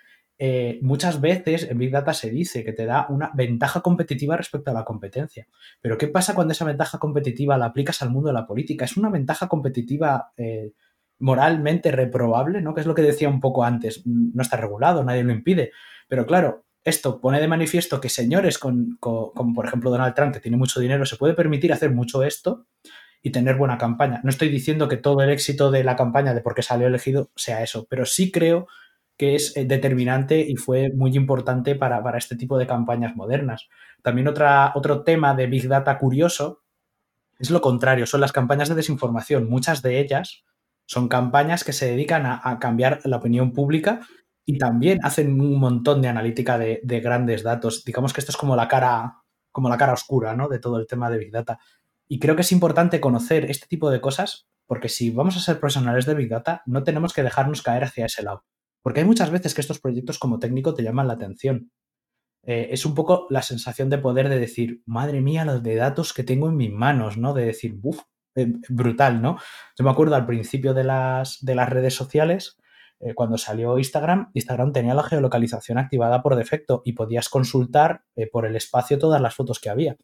eh, muchas veces en Big Data se dice que te da una ventaja competitiva respecto a la competencia. Pero ¿qué pasa cuando esa ventaja competitiva la aplicas al mundo de la política? Es una ventaja competitiva eh, moralmente reprobable, ¿no? Que es lo que decía un poco antes. No está regulado, nadie lo impide. Pero claro, esto pone de manifiesto que señores con, como por ejemplo Donald Trump, que tiene mucho dinero, se puede permitir hacer mucho esto y tener buena campaña. No estoy diciendo que todo el éxito de la campaña de por qué salió elegido sea eso, pero sí creo que es eh, determinante y fue muy importante para, para este tipo de campañas modernas. También otra, otro tema de Big Data curioso es lo contrario, son las campañas de desinformación. Muchas de ellas son campañas que se dedican a, cambiar la opinión pública y también hacen un montón de analítica de, grandes datos. Digamos que esto es como la cara, como la cara oscura ¿no? de todo el tema de Big Data. Y creo que es importante conocer este tipo de cosas porque si vamos a ser profesionales de Big Data, no tenemos que dejarnos caer hacia ese lado. Porque hay muchas veces que estos proyectos como técnico te llaman la atención. Eh, es un poco la sensación de poder de decir, madre mía, los de datos que tengo en mis manos, ¿no? De decir, buf, eh, brutal, ¿no? Yo me acuerdo al principio de las, de las redes sociales, eh, cuando salió Instagram, Instagram tenía la geolocalización activada por defecto y podías consultar por el espacio todas las fotos que había.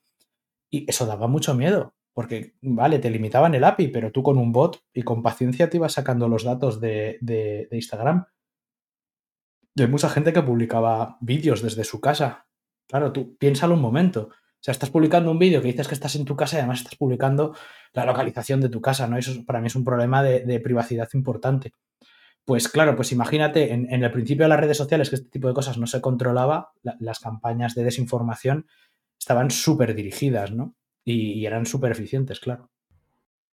Y eso daba mucho miedo, porque, vale, te limitaban el API, pero tú con un bot y con paciencia te ibas sacando los datos de, de Instagram. Y hay mucha gente que publicaba vídeos desde su casa. Claro, tú piénsalo un momento sea, estás publicando un vídeo que dices que estás en tu casa y además estás publicando la localización de tu casa, ¿no? Eso para mí es un problema de, privacidad importante. Pues claro, pues imagínate, en, el principio de las redes sociales que este tipo de cosas no se controlaba, las campañas de desinformación estaban súper dirigidas, ¿no? Y, eran súper eficientes, claro.